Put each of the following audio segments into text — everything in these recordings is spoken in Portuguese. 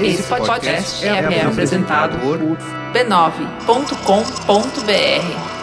Esse podcast é, é apresentado por b9.com.br.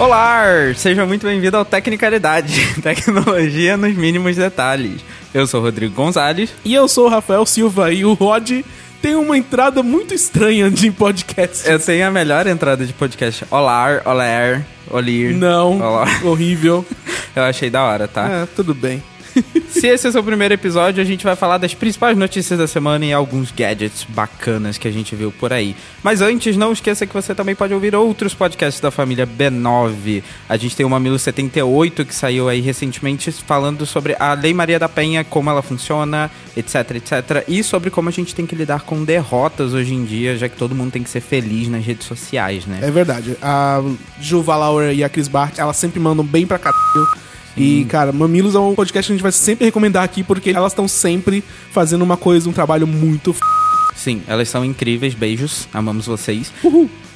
Olá, seja muito bem-vindo ao Tecnicalidade, tecnologia nos mínimos detalhes. Eu sou o Rodrigo Gonzalez. E eu sou o Rafael Silva e o Rod tem uma entrada muito estranha de podcast. Eu tenho a melhor entrada de podcast. Olá, olá, olir. Não, Olá. horrível. Eu achei da hora, tá? É, tudo bem. Se esse é o seu primeiro episódio, a gente vai falar das principais notícias da semana e alguns gadgets bacanas que a gente viu por aí. Mas antes, não esqueça que você também pode ouvir outros podcasts da família B9. A gente tem o Mamilo 78 que saiu aí recentemente falando sobre a Lei Maria da Penha, como ela funciona, etc, etc. E sobre como a gente tem que lidar com derrotas hoje em dia, já que todo mundo tem que ser feliz nas redes sociais, né? É verdade. A Juva Lauer e a Chris Bart, elas sempre mandam bem pra caralho. E, cara, Mamilos é um podcast que a gente vai sempre recomendar aqui, porque elas estão sempre fazendo uma coisa, um trabalho muito f... Sim, elas são incríveis, beijos, amamos vocês.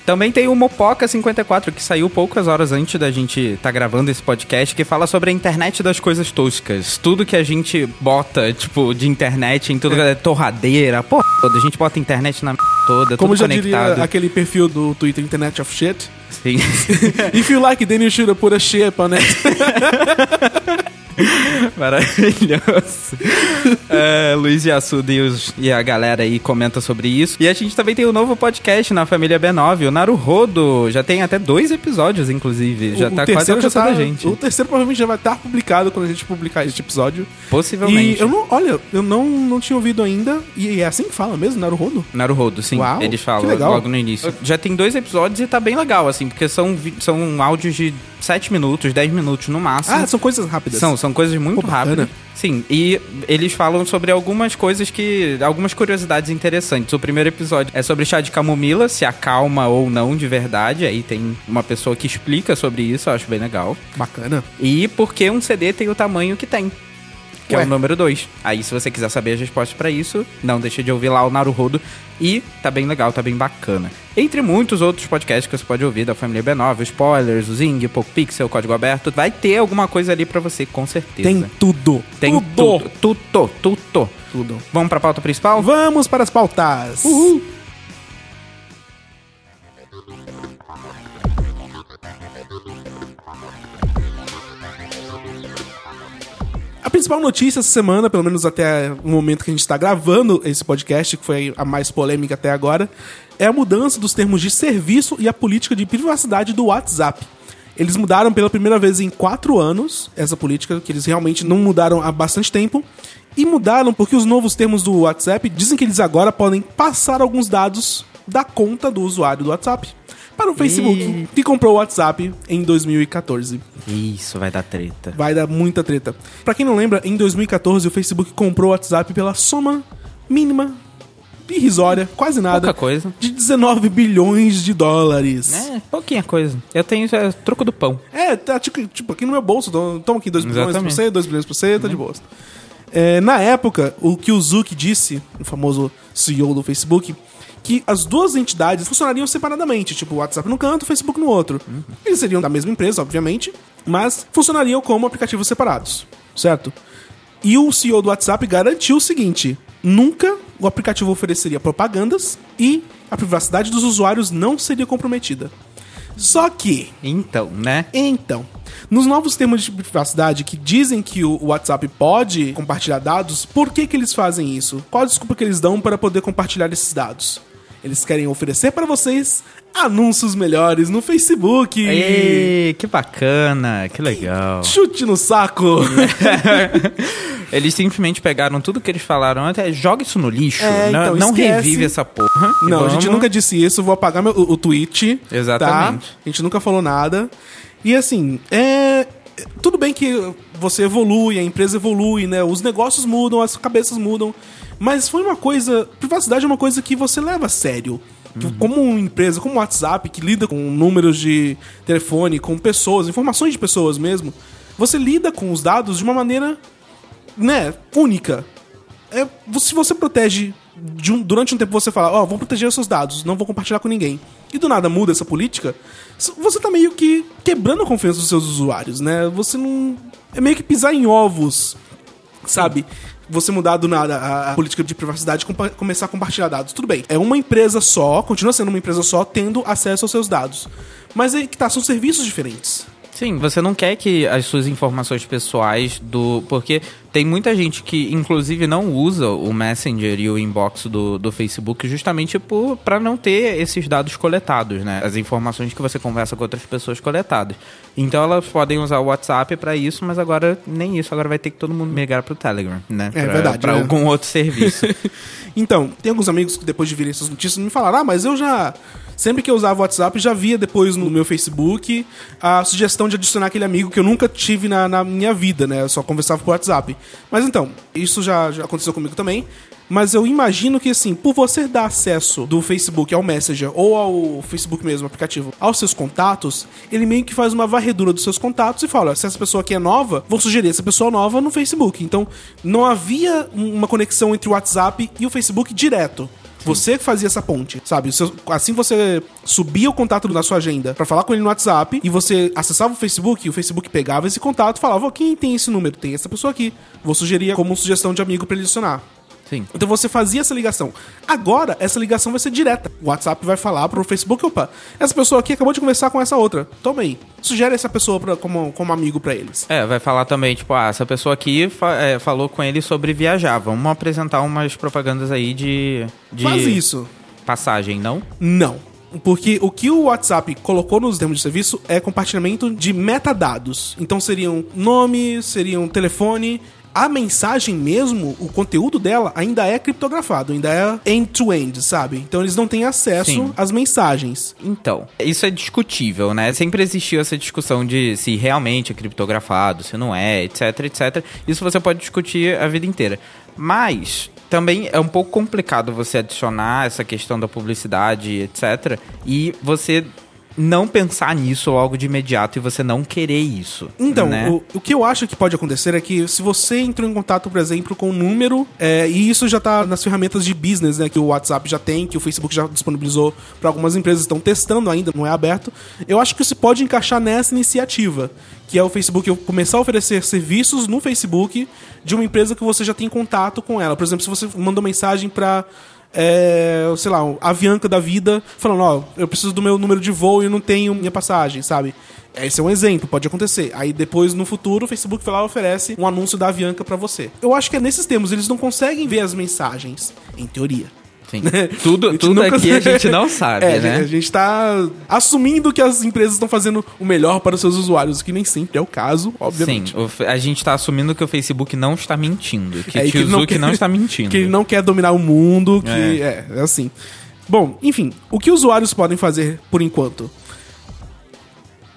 Também tem o Mopoca 54, que saiu poucas horas antes da gente estar gravando esse podcast, que fala sobre a internet das coisas toscas. Tudo que a gente bota, tipo, de internet em tudo, é. torradeira, porra toda. A gente bota internet na toda, Como tudo já conectado. diria aquele perfil do Twitter Internet of Shit. Sim. If you like, then you should put a shit on it. Maravilhoso. é, Luiz Yassuda e, os- e a galera aí comenta sobre isso. E a gente também tem o novo podcast na família B9, o Naruhodo. Já tem até dois episódios, inclusive. Já O- tá o quase alcançando tá, a gente. O terceiro provavelmente já vai estar publicado quando a gente publicar este episódio. Possivelmente. E eu não, olha, eu não, não tinha ouvido ainda. E é assim que fala mesmo, Naruhodo? Naruhodo, sim. Uau, Eles falam logo no início. Já tem dois episódios e tá bem legal, assim, porque são, são áudios de 7 minutos, 10 minutos no máximo. Ah, são coisas rápidas. São, são coisas muito rápidas. Sim, e eles falam sobre algumas coisas que. algumas curiosidades interessantes. O primeiro episódio é sobre chá de camomila, se acalma ou não de verdade. Aí tem uma pessoa que explica sobre isso, eu acho bem legal. Bacana. E por que um CD tem o tamanho que tem. Que é Ué. o número 2. Aí, se você quiser saber as respostas pra isso, não deixe de ouvir lá o Naruhodo. E tá bem legal, tá bem bacana. Entre muitos outros podcasts que você pode ouvir da família B9, o Spoilers, o Zing, Pixel, Código Aberto, vai ter alguma coisa ali pra você, com certeza. Tem tudo. Tem tudo. Tudo, tudo. Tudo. Vamos pra pauta principal? Vamos para as pautas. A principal notícia essa semana, pelo menos até o momento que a gente está gravando esse podcast, que foi a mais polêmica até agora, é a mudança dos termos de serviço e a política de privacidade do WhatsApp. Eles mudaram pela primeira vez em quatro anos essa política, que eles realmente não mudaram há bastante tempo. E mudaram porque os novos termos do WhatsApp dizem que eles agora podem passar alguns dados da conta do usuário do WhatsApp para o Facebook, Ih. que comprou o WhatsApp em 2014. Isso, vai dar treta. Vai dar muita treta. Pra quem não lembra, em 2014 o Facebook comprou o WhatsApp pela soma mínima, irrisória, quase nada, Pouca coisa. de 19 bilhões de dólares. É, pouquinha coisa. Eu tenho é, troco do pão. É, tá tipo, tipo, aqui no meu bolso, tô- toma aqui 2 bilhões pra você, 2 bilhões pra você, tá de boa. É, na época, o que o Zuck disse, o famoso CEO do Facebook, que as duas entidades funcionariam separadamente, tipo o WhatsApp no canto, o Facebook no outro. Eles seriam da mesma empresa, obviamente, mas funcionariam como aplicativos separados, certo? E o CEO do WhatsApp garantiu o seguinte: nunca o aplicativo ofereceria propagandas e a privacidade dos usuários não seria comprometida. Só que Então, né? então, nos novos termos de privacidade que dizem que o WhatsApp pode compartilhar dados, por que, que eles fazem isso? Qual a desculpa que eles dão para poder compartilhar esses dados? Eles querem oferecer para vocês anúncios melhores no Facebook. Ei, que bacana, que legal. Chute no saco. Eles simplesmente pegaram tudo que eles falaram, até joga isso no lixo. É, não então, não revive essa porra. Não, a gente vamos- nunca disse isso, vou apagar meu- o, o tweet. Exatamente. Tá? A gente nunca falou nada. E assim, é. Tudo bem que você evolui, a empresa evolui, né? Os negócios mudam, as cabeças mudam. Mas foi uma coisa. Privacidade é uma coisa que você leva a sério. Que Como uma empresa, como o WhatsApp, que lida com números de telefone, com pessoas, informações de pessoas mesmo, você lida com os dados de uma maneira, né, única. é, se você protege um- durante um tempo você fala, ó, vou proteger os seus dados, não vou compartilhar com ninguém. E do nada muda essa política, você tá meio que quebrando a confiança dos seus usuários, né? Você não é meio que pisar em ovos, sabe? Você mudar do nada a, a política de privacidade e começar a compartilhar dados. Tudo bem, é uma empresa só, continua sendo uma empresa só, tendo acesso aos seus dados. Mas aí que tá, são serviços diferentes. Sim, você não quer que as suas informações pessoais do. Porque tem muita gente que, inclusive, não usa o Messenger e o inbox do, do Facebook justamente para não ter esses dados coletados, né? As informações que você conversa com outras pessoas coletadas. Então elas podem usar o WhatsApp para isso, mas agora nem isso. Agora vai ter que todo mundo migrar pro Telegram, né? É Pra- verdade, Pra né? algum outro serviço. Então, tem alguns amigos que depois de virem essas notícias me falaram: ah, mas eu já. Sempre que eu usava o WhatsApp, já via depois no meu Facebook a sugestão de adicionar aquele amigo que eu nunca tive na, na minha vida, né? Eu só conversava por WhatsApp. Mas então, isso já, já aconteceu comigo também. Mas eu imagino que, assim, por você dar acesso do Facebook ao Messenger ou ao Facebook mesmo, aplicativo, aos seus contatos, ele meio que faz uma varredura dos seus contatos e fala: se essa pessoa aqui é nova, vou sugerir essa pessoa nova no Facebook. Então, não havia um- uma conexão entre o WhatsApp e o Facebook direto. Você que fazia essa ponte, sabe? Assim você subia o contato na sua agenda pra falar com ele no WhatsApp e você acessava o Facebook e o Facebook pegava esse contato falava: "Ó, quem tem esse número? Tem essa pessoa aqui. Vou sugerir como sugestão de amigo pra ele adicionar. Sim. Então você fazia essa ligação. Agora, essa ligação vai ser direta. O WhatsApp vai falar pro Facebook, opa, essa pessoa aqui acabou de conversar com essa outra. Toma aí. Sugere essa pessoa pra- como, como amigo pra eles. É, vai falar também, tipo, ah, essa pessoa aqui fa- é, falou com ele sobre viajar. Vamos apresentar umas propagandas aí de. de Faz isso. Passagem, não? Não. Porque o que o WhatsApp colocou nos termos de serviço é compartilhamento de metadados. Então seriam nome, seriam telefone. A mensagem mesmo, o conteúdo dela ainda é criptografado, ainda é end-to-end, sabe? Então eles não têm acesso Sim. às mensagens. Então, isso é discutível, né? Sempre existiu essa discussão de se realmente é criptografado, se não é, etc, etc. Isso você pode discutir a vida inteira. Mas também é um pouco complicado você adicionar essa questão da publicidade, etc, e você não pensar nisso logo de imediato e você não querer isso. Então, né? o, o que eu acho que pode acontecer é que se você entrou em contato, por exemplo, com um número, é, e isso já tá nas ferramentas de business, né, que o WhatsApp já tem, que o Facebook já disponibilizou para algumas empresas, estão testando ainda, não é aberto. Eu acho que isso pode encaixar nessa iniciativa, que é o Facebook começar a oferecer serviços no Facebook de uma empresa que você já tem contato com ela. Por exemplo, se você mandou mensagem para é, sei lá, a Avianca da vida, falando, ó, eu preciso do meu número de voo e não tenho minha passagem, sabe? Esse é um exemplo, pode acontecer. Aí depois, no futuro, o Facebook lá oferece um anúncio da Avianca pra você. Eu acho que é nesses termos, eles não conseguem ver as mensagens, em teoria. Sim. Tudo, A gente tudo nunca- aqui a gente não sabe, É, né? a gente tá assumindo que as empresas estão fazendo o melhor para os seus usuários, o que nem sempre é o caso, obviamente. Sim, a gente tá assumindo que o Facebook não está mentindo, que É, ele não quer- não está mentindo. Que ele não quer dominar o mundo, que é, é assim. Bom, enfim, o que usuários podem fazer por enquanto?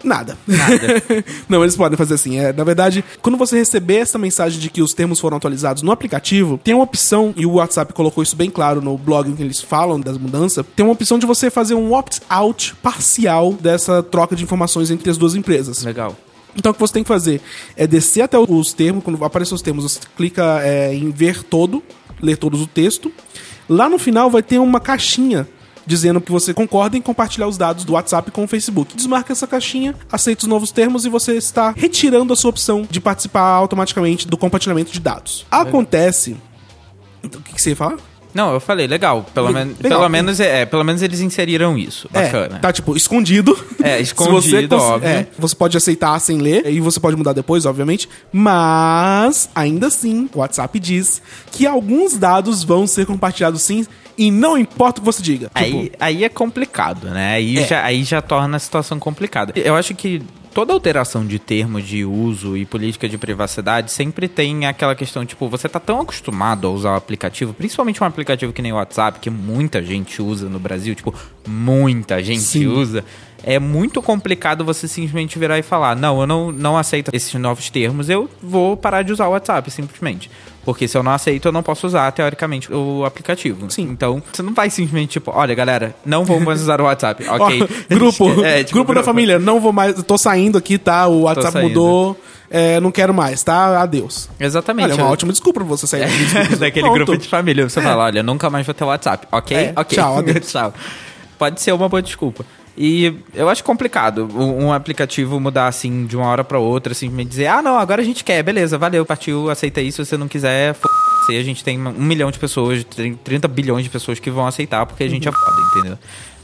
Nada. Nada. não, eles podem fazer assim. É, na verdade, quando você receber essa mensagem de que os termos foram atualizados no aplicativo, tem uma opção, e o WhatsApp colocou isso bem claro no blog em que eles falam das mudanças, tem uma opção de você fazer um opt-out parcial dessa troca de informações entre as duas empresas. Legal. Então o que você tem que fazer é descer até os termos, quando aparecer os termos, você clica é, em ver todo, ler todos o texto. Lá no final vai ter uma caixinha dizendo que você concorda em compartilhar os dados do WhatsApp com o Facebook. Desmarca essa caixinha, aceita os novos termos e você está retirando a sua opção de participar automaticamente do compartilhamento de dados. Acontece. Então, O que que você ia falar? Não, eu falei, legal. Pelo, Le- men legal. pelo, menos, é, pelo menos eles inseriram isso. Bacana. É, tá tipo escondido. É, escondido, você óbvio. é, você pode aceitar sem ler e você pode mudar depois, obviamente. Mas ainda assim, o WhatsApp diz que alguns dados vão ser compartilhados sim e não importa o que você diga. Aí, Tipo, aí é complicado, né? Aí, É. já, aí já torna a situação complicada. Eu acho que toda alteração de termo de uso e política de privacidade sempre tem aquela questão, tipo, você tá tão acostumado a usar o aplicativo, principalmente um aplicativo que nem o WhatsApp, que muita gente usa no Brasil, tipo, muita gente Sim. usa, é muito complicado você simplesmente virar e falar: não, eu não, não aceito esses novos termos, eu vou parar de usar o WhatsApp, simplesmente. Porque se eu não aceito, eu não posso usar, teoricamente, o aplicativo. Sim. Então, você não vai simplesmente, tipo, olha, galera, não vou mais usar o WhatsApp. Ok. Ó, grupo, É, tipo, grupo da família, não vou mais, tô saindo aqui, tá? O WhatsApp mudou, é, não quero mais, tá? Adeus. Exatamente. Olha, é uma ótima desculpa pra você sair daqueles grupos. Daquele grupo de família. Você fala, olha, nunca mais vou ter WhatsApp. Ok? É, ok. tchau, adeus. tchau. Pode ser uma boa desculpa. E eu acho complicado um aplicativo mudar assim de uma hora pra outra, assim, me dizer, ah, não, agora a gente quer, beleza, valeu, partiu, aceita isso, se você não quiser, f a gente tem um milhão de pessoas, 30 bilhões de pessoas que vão aceitar porque a gente é foda, entendeu?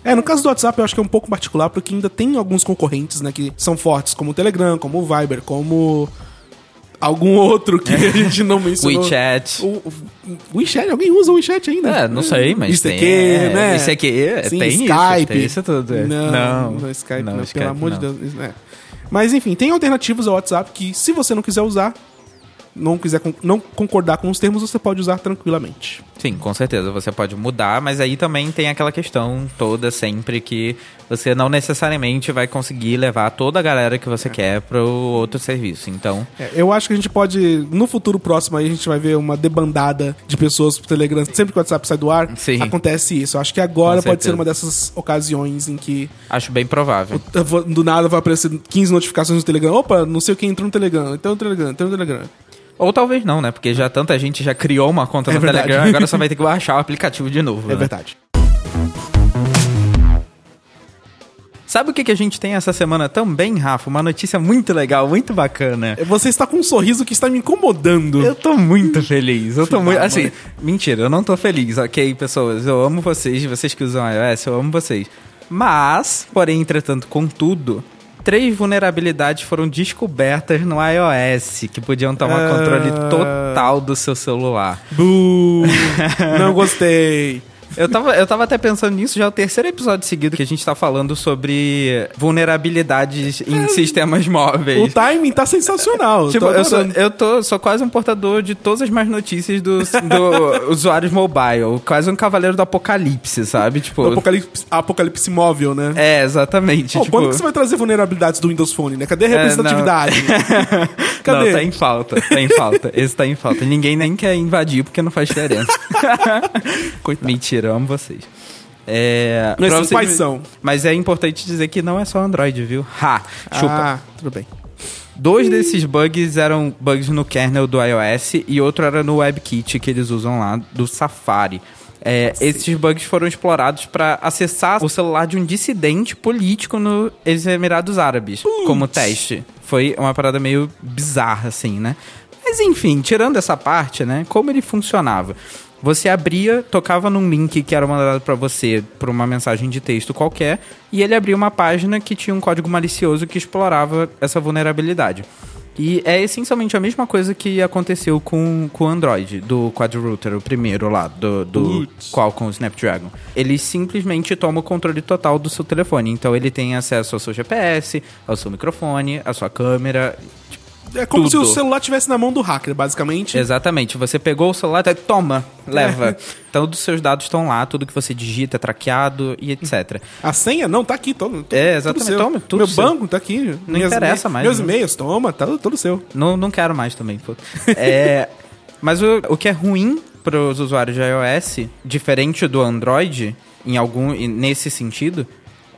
É, no caso do WhatsApp eu acho que é um pouco particular, porque ainda tem alguns concorrentes, né, que são fortes, como o Telegram, como o Viber, como algum outro que a gente não mencionou. WeChat. O, o, WeChat, alguém usa o WeChat ainda? É, não sei, mas Isso tem, aqui, é, né? isso aqui, é, Sim, tem isso, Skype. tem isso tudo, é. Não, Não, não, Skype não, não, pelo amor de Deus. isso- é. Mas enfim, tem alternativas ao WhatsApp que se você não quiser usar, não quiser não concordar com os termos, você pode usar tranquilamente. Sim, com certeza. Você pode mudar, mas aí também tem aquela questão toda sempre que você não necessariamente vai conseguir levar toda a galera que você quer para o outro serviço. Então, É, eu acho que a gente pode, no futuro próximo aí, a gente vai ver uma debandada de pessoas pro Telegram. Sempre que o WhatsApp sai do ar, Sim. acontece isso. Eu acho que agora Com pode ser uma dessas ocasiões em que acho bem provável. do nada vai aparecer 15 notificações no Telegram. Opa, não sei o que entrou no Telegram. Então no Telegram, então no Telegram. Ou talvez não, né? Porque já tanta gente já criou uma conta É no verdade. Telegram, agora só vai ter que baixar o aplicativo de novo. É né? verdade. Sabe o que, que a gente tem essa semana também, Rafa? Uma notícia muito legal, muito bacana. Você está com um sorriso que está me incomodando. Eu tô muito feliz. Eu tô muito. Assim, mentira, eu não tô feliz, ok, pessoas? Eu amo vocês, vocês que usam iOS, eu amo vocês. Mas, porém, entretanto, contudo, três vulnerabilidades foram descobertas no iOS que podiam tomar Ah. controle total do seu celular. Não gostei. Eu tava, eu tava até pensando nisso, já é o terceiro episódio seguido que a gente tá falando sobre vulnerabilidades em sistemas O móveis. timing tá sensacional. Tipo, Tô eu, sou, eu tô, sou quase um portador de todas as mais notícias dos do usuários mobile. Quase um cavaleiro do apocalipse, sabe? Tipo. Do apocalipse, apocalipse móvel, né? É, exatamente. Pô, tipo, quando que você vai trazer vulnerabilidades do Windows Phone, né? Cadê a representatividade? Cadê? Não, tá em falta, tá em falta. Esse tá em falta. Ninguém nem quer invadir porque não faz diferença. Coitado. Mentira, eu amo vocês. É, Mas vocês- pais são. Mas é importante dizer que não é só Android, viu? Ha! Chupa. Ah, tudo bem. Dois desses bugs eram bugs no kernel do iOS e outro era no WebKit que eles usam lá do Safari. É, esses bugs foram explorados para acessar o celular de um dissidente político nos Emirados Árabes, como teste. Foi uma parada meio bizarra, assim, né? Mas enfim, tirando essa parte, né? Como ele funcionava? Você abria, tocava num link que era mandado para você por uma mensagem de texto qualquer, e ele abria uma página que tinha um código malicioso que explorava essa vulnerabilidade. E é essencialmente a mesma coisa que aconteceu com, com o Android, do Quadrouter, o primeiro lá, do, do. Qualcomm Snapdragon. Ele simplesmente toma o controle total do seu telefone. Então ele tem acesso ao seu GPS, ao seu microfone, à sua câmera. É como Tudo. se o celular estivesse na mão do hacker, basicamente. Exatamente. Você pegou o celular, tá, toma, leva. Todos os seus dados estão lá, tudo que você digita é traqueado e etc. A senha? Não, tá aqui, todo, todo É, exatamente, Tudo seu. toma, tudo Meu seu. banco tá aqui. Não interessa mais, Meus né? e-mails, toma, tá todo seu. Não, não quero mais também. pô. É, mas o, o que é ruim para os usuários de iOS, diferente do Android, em algum nesse sentido,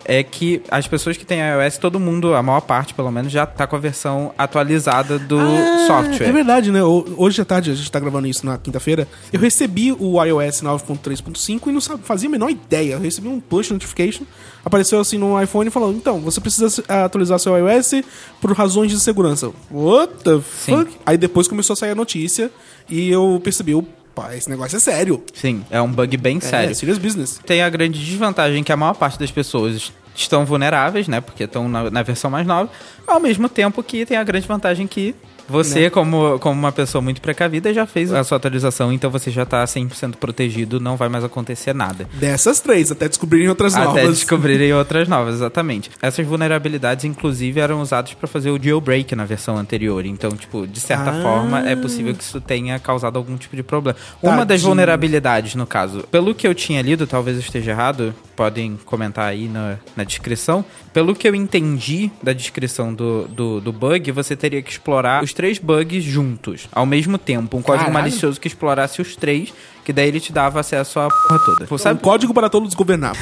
é que as pessoas que têm iOS, todo mundo, a maior parte pelo menos, já tá com a versão atualizada do Ah, software. É verdade, né? Ho- Hoje à tarde, a gente tá gravando isso na quinta-feira. Eu recebi o iOS 9.3.5 e não fazia a menor ideia. Eu recebi um push notification, apareceu assim no iPhone e falou: então, você precisa eh, atualizar seu iOS por razões de segurança. What the fuck? Aí depois começou a sair a notícia e eu percebi: opa, esse negócio é sério. Sim, é um bug bem É, sério. serious business. Tem a grande desvantagem que a maior parte das pessoas estão vulneráveis, né? Porque estão na, na versão mais nova. Ao mesmo tempo que tem a grande vantagem que você, Né? como, como uma pessoa muito precavida, já fez a sua atualização, então você já tá 100% protegido, não vai mais acontecer nada. Dessas três, até descobrirem outras Até novas. descobrirem outras novas, exatamente. Essas vulnerabilidades, inclusive, eram usadas para fazer o jailbreak na versão anterior. Então, tipo, de certa Ah. forma, é possível que isso tenha causado algum tipo de problema. Uma das Tadinho. vulnerabilidades, no caso, pelo que eu tinha lido, talvez eu esteja errado, podem comentar aí na, na descrição. Pelo que eu entendi da descrição do, do, do bug, você teria que explorar os três bugs juntos, ao mesmo tempo. Um código Caralho. malicioso que explorasse os três, que daí ele te dava acesso à porra toda. Um Sabe, código para todos governar.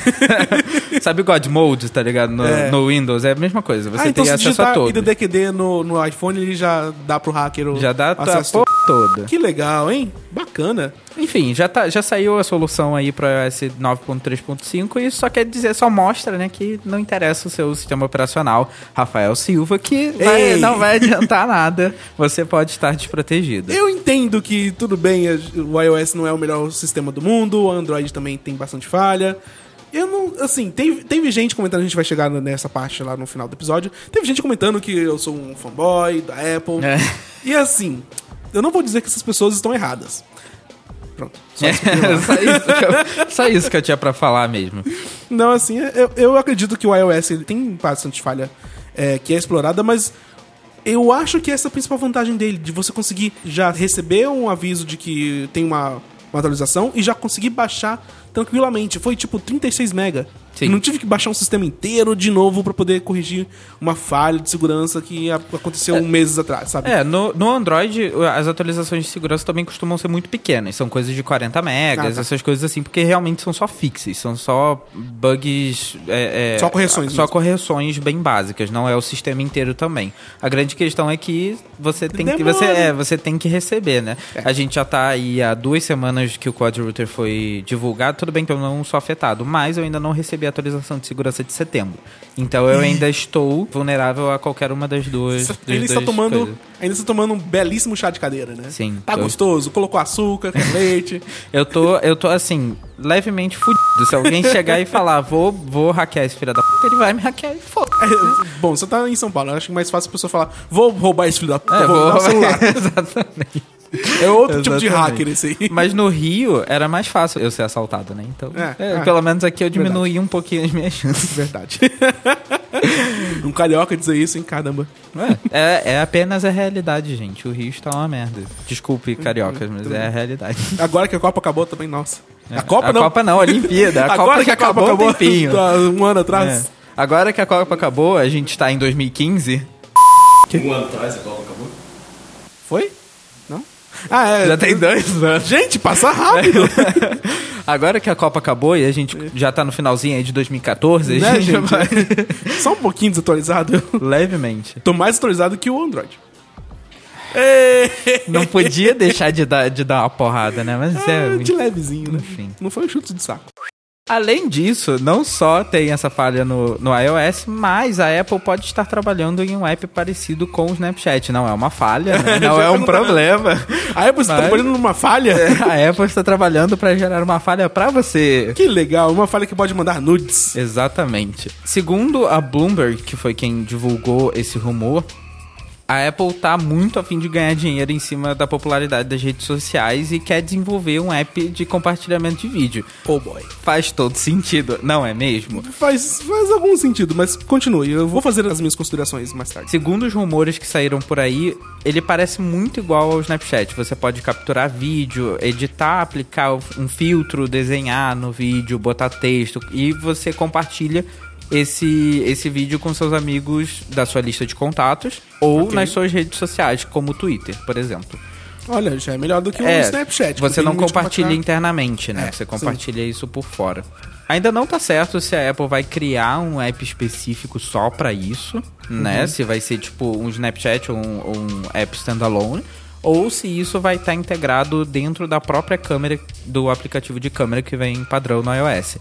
sabe God Mode, tá ligado? No, É. no Windows, é a mesma coisa. Você ah, então teria se acesso a todos. IDDQD no, no iPhone, ele já dá pro hacker o Já dá a acesso. porra toda. Que legal, hein? Bacana. Enfim, já, tá, já saiu a solução aí para iOS 9.3.5 e isso só quer dizer, só mostra, né, que não interessa o seu sistema operacional, Rafael Silva, que vai- não vai adiantar nada, você pode estar desprotegido. Eu entendo que tudo bem, o iOS não é o melhor sistema do mundo, o Android também tem bastante falha. Eu não, assim, teve, teve gente comentando, a gente vai chegar nessa parte lá no final do episódio. Teve gente comentando que eu sou um fanboy da Apple. É. E assim, eu não vou dizer que essas pessoas estão erradas. Pronto. Só É, isso que eu- só, isso eu, só isso que eu tinha pra falar mesmo. Não, assim, eu, eu acredito que o iOS ele tem bastante falha é, que é explorada, mas eu acho que essa é a principal vantagem dele, de você conseguir já receber um aviso de que tem uma, uma atualização e já conseguir baixar tranquilamente. Foi tipo 36 mega. Sim. Não tive que baixar um sistema inteiro de novo pra poder corrigir uma falha de segurança que aconteceu meses atrás, sabe? É, no, no Android, as atualizações de segurança também costumam ser muito pequenas. São coisas de 40 megas, Ah, tá. essas coisas assim, porque realmente são só fixes, são só bugs. é, é, Só correções Só mesmo. correções bem básicas, não é o sistema inteiro também. A grande questão é que você tem que. Você, é, você tem que receber, né? A gente já tá aí há duas semanas que o Code Router foi divulgado. Tudo bem que eu não sou afetado, mas eu ainda não recebi a atualização de segurança de setembro. Então eu ainda estou vulnerável a qualquer uma das duas. Das Ele está tomando, coisas. ainda está tomando um belíssimo chá de cadeira, né? Sim, Tá tô- gostoso, colocou açúcar, leite. Eu tô, eu tô assim, levemente fudido. Se alguém chegar e falar, vou, vou hackear esse filho da puta, ele vai me hackear e foda. É, bom, você tá em São Paulo, eu acho que é mais fácil a pessoa falar, vou roubar esse filho da puta, É, vou roubar o celular. Exatamente. É outro tipo de hacker esse aí. Mas no Rio era mais fácil eu ser assaltado, né? Então, É, é, é. pelo menos aqui eu diminuí um pouquinho as minhas chances. Verdade. um carioca dizer isso, hein? Caramba. É, é apenas a realidade, gente. O Rio está uma merda. Desculpe, cariocas, mas é a realidade. Agora que a Copa acabou também, nossa. É, A Copa a não. Copa não, a Olimpíada. A Agora Copa que a Copa acabou, um tempinho. um ano É. atrás. Agora que a Copa acabou, a gente tá em 2015. Um ano atrás a Copa acabou? Foi? Ah, é. Já tem dois anos. Gente, passa rápido. Agora que a Copa acabou e a gente já tá no finalzinho aí de 2014, a né, gente gente? vai... Só um pouquinho desatualizado. Levemente. tô mais atualizado que o Android. Não podia deixar de dar, de dar uma porrada, né? Mas é. Muito- de levezinho, né? Enfim. Não foi um chute de saco. Além disso, não só tem essa falha no, no iOS, mas a Apple pode estar trabalhando em um app parecido com o Snapchat. Não é uma falha, né? não é um perguntaram. problema. A Apple está Mas- trabalhando numa falha? A Apple está trabalhando para gerar uma falha para você. Que legal, uma falha que pode mandar nudes. Exatamente. Segundo a Bloomberg, que foi quem divulgou esse rumor, a Apple tá muito a fim de ganhar dinheiro em cima da popularidade das redes sociais e quer desenvolver um app de compartilhamento de vídeo. Oh boy. Faz todo sentido, não é mesmo? Faz, faz algum sentido, mas continue. Eu vou fazer as minhas considerações mais tarde. Segundo os rumores que saíram por aí, ele parece muito igual ao Snapchat. Você pode capturar vídeo, editar, aplicar um filtro, desenhar no vídeo, botar texto e você compartilha esse, esse vídeo com seus amigos da sua lista de contatos ou Ok. nas suas redes sociais, como o Twitter, por exemplo. Olha, já é melhor do que o É, Snapchat. Você não compartilha internamente, né? É, você sim. compartilha isso por fora. Ainda não tá certo se a Apple vai criar um app específico só pra isso, Uhum. né? Se vai ser tipo um Snapchat ou um, ou um app standalone. Ou se isso vai estar integrado dentro da própria câmera do aplicativo de câmera que vem padrão no iOS.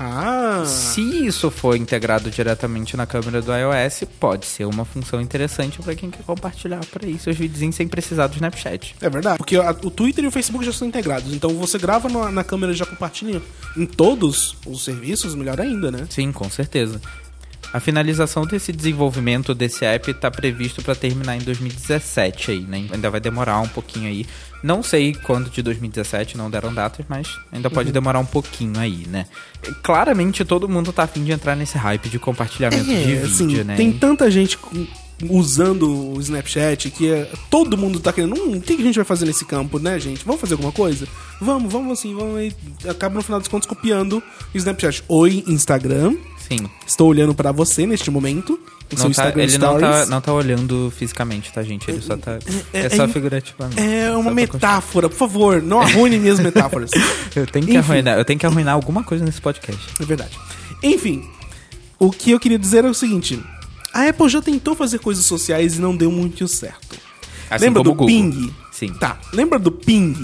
Ah, Se isso for integrado diretamente na câmera do iOS, pode ser uma função interessante pra quem quer compartilhar por aí seus videozinhos sem precisar do Snapchat. é verdade. Porque o Twitter e o Facebook já são integrados. Então você grava na, na câmera e já compartilha em todos os serviços, melhor ainda, né? Sim, com certeza. A finalização desse desenvolvimento desse app está previsto para terminar em 2017 aí, né? Ainda vai demorar um pouquinho aí. Não sei quando de 2017, não deram datas, mas ainda Uhum. pode demorar um pouquinho aí, né? Claramente todo mundo tá afim de entrar nesse hype de compartilhamento de vídeo, assim, né? tem tanta gente usando o Snapchat, que é, todo mundo tá querendo. Hum, o que que a gente vai fazer nesse campo, né, gente? Vamos fazer alguma coisa? Vamos, vamos assim, vamos aí. Acaba no final dos contos copiando o Snapchat. Oi, Instagram. Sim. Estou olhando pra você neste momento. No seu Não tá, Instagram ele não tá, Stories. não tá olhando fisicamente, tá, gente? Ele só tá. É, é- só é- figurativamente. É uma Só pra metáfora, por favor, não arruine minhas metáforas. Eu tenho que Enfim. arruinar, eu tenho que arruinar alguma coisa nesse podcast. É verdade. Enfim, o que eu queria dizer é o seguinte: a Apple já tentou fazer coisas sociais e não deu muito certo. Assim Lembra do. Ping? Sim. Tá. Lembra do Ping?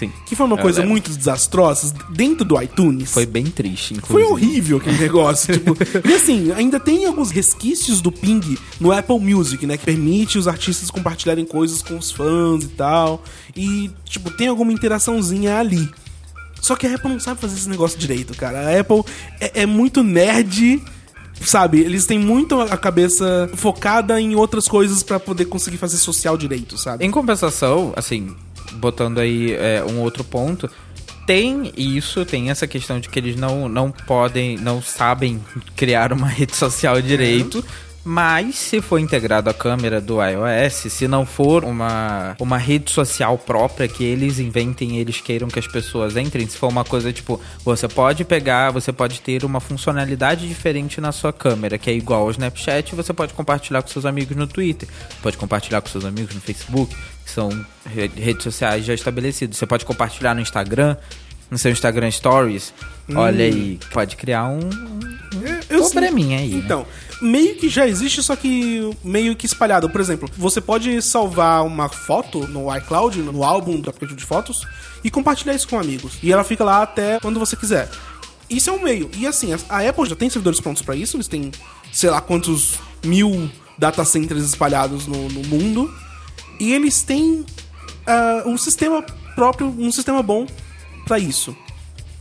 Sim. Que foi uma Eu coisa lembro. muito desastrosa dentro do iTunes. Foi bem triste, Foi inclusive. horrível aquele negócio. tipo, e assim, ainda tem alguns resquícios do Ping no Apple Music, né? Que permite os artistas compartilharem coisas com os fãs e tal. E, tipo, tem alguma interaçãozinha ali. Só que a Apple não sabe fazer esse negócio direito, cara. A Apple é, é muito nerd. Sabe, eles têm muito a cabeça focada em outras coisas pra poder conseguir fazer social direito, sabe? Em compensação, assim, botando aí é, um outro ponto, tem isso, tem essa questão de que eles não, não podem, não sabem criar uma rede social direito. Mas se for integrado a câmera do iOS, se não for uma, uma rede social própria que eles inventem e eles queiram que as pessoas entrem, se for uma coisa tipo, você pode pegar, você pode ter uma funcionalidade diferente na sua câmera, que é igual ao Snapchat, você pode compartilhar com seus amigos no Twitter, pode compartilhar com seus amigos no Facebook, que são re- redes sociais já estabelecidas. Você pode compartilhar no Instagram, no seu Instagram Stories. Olha aí, pode criar um, um Eu probleminha aí. né? Então, meio que já existe, só que meio que espalhado. Por exemplo, você pode salvar uma foto no iCloud, no álbum do aplicativo de fotos, e compartilhar isso com amigos. E ela fica lá até quando você quiser. Isso é um meio. E assim, a Apple já tem servidores prontos pra isso, eles têm, sei lá quantos mil data centers espalhados no, no mundo. E eles têm ah, um sistema próprio, um sistema bom pra isso.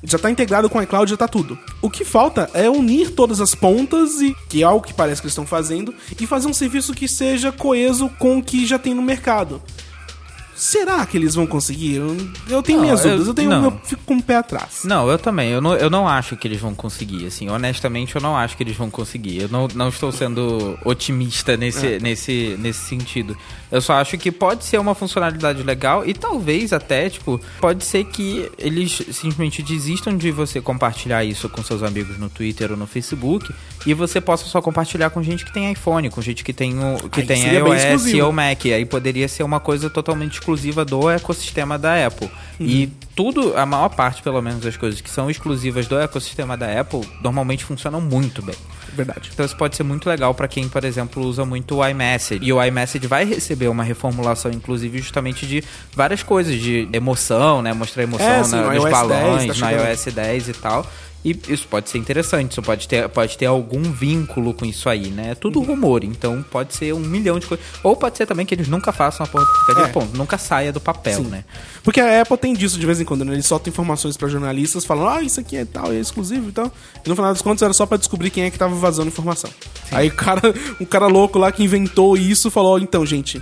Já tá integrado com o iCloud, já tá tudo. O que falta é unir todas as pontas, e que é o que parece que eles estão fazendo, e fazer um serviço que seja coeso com o que já tem no mercado. Será que eles vão conseguir? Eu, eu tenho Não, minhas eu- dúvidas, eu tenho não. eu fico com o pé atrás. Não, eu também. Eu não, eu não acho que eles vão conseguir. Assim, honestamente, eu não acho que eles vão conseguir. Eu não, não estou sendo otimista nesse, É. nesse, nesse sentido. Eu só acho que pode ser uma funcionalidade legal e talvez até, tipo, pode ser que eles simplesmente desistam de você compartilhar isso com seus amigos no Twitter ou no Facebook e você possa só compartilhar com gente que tem iPhone, com gente que tem o que Aí tem iOS ou Mac. Aí poderia ser uma coisa totalmente exclusiva do ecossistema da Apple. E Uhum. tudo, a maior parte, pelo menos, das coisas que são exclusivas do ecossistema da Apple, normalmente funcionam muito bem. Verdade. Então isso pode ser muito legal para quem, por exemplo, usa muito o iMessage. E o iMessage vai receber uma reformulação, inclusive, justamente de várias coisas, de emoção, né? Mostrar emoção É, na, no nos iOS 10 balões, tá chegando. iOS 10 e tal. E isso pode ser interessante, isso pode ter, pode ter algum vínculo com isso aí, né? É tudo rumor, então pode ser um milhão de coisas. Ou pode ser também que eles nunca façam a porra do aplicativo, É. ponto, nunca saia do papel, Sim. né? Porque a Apple tem disso de vez em quando, né? Eles soltam informações pra jornalistas falando, ah, isso aqui é tal, é exclusivo e tal. E no final dos contos era só pra descobrir quem é que tava vazando informação. Aí o cara, um cara louco lá que inventou isso falou, então, gente.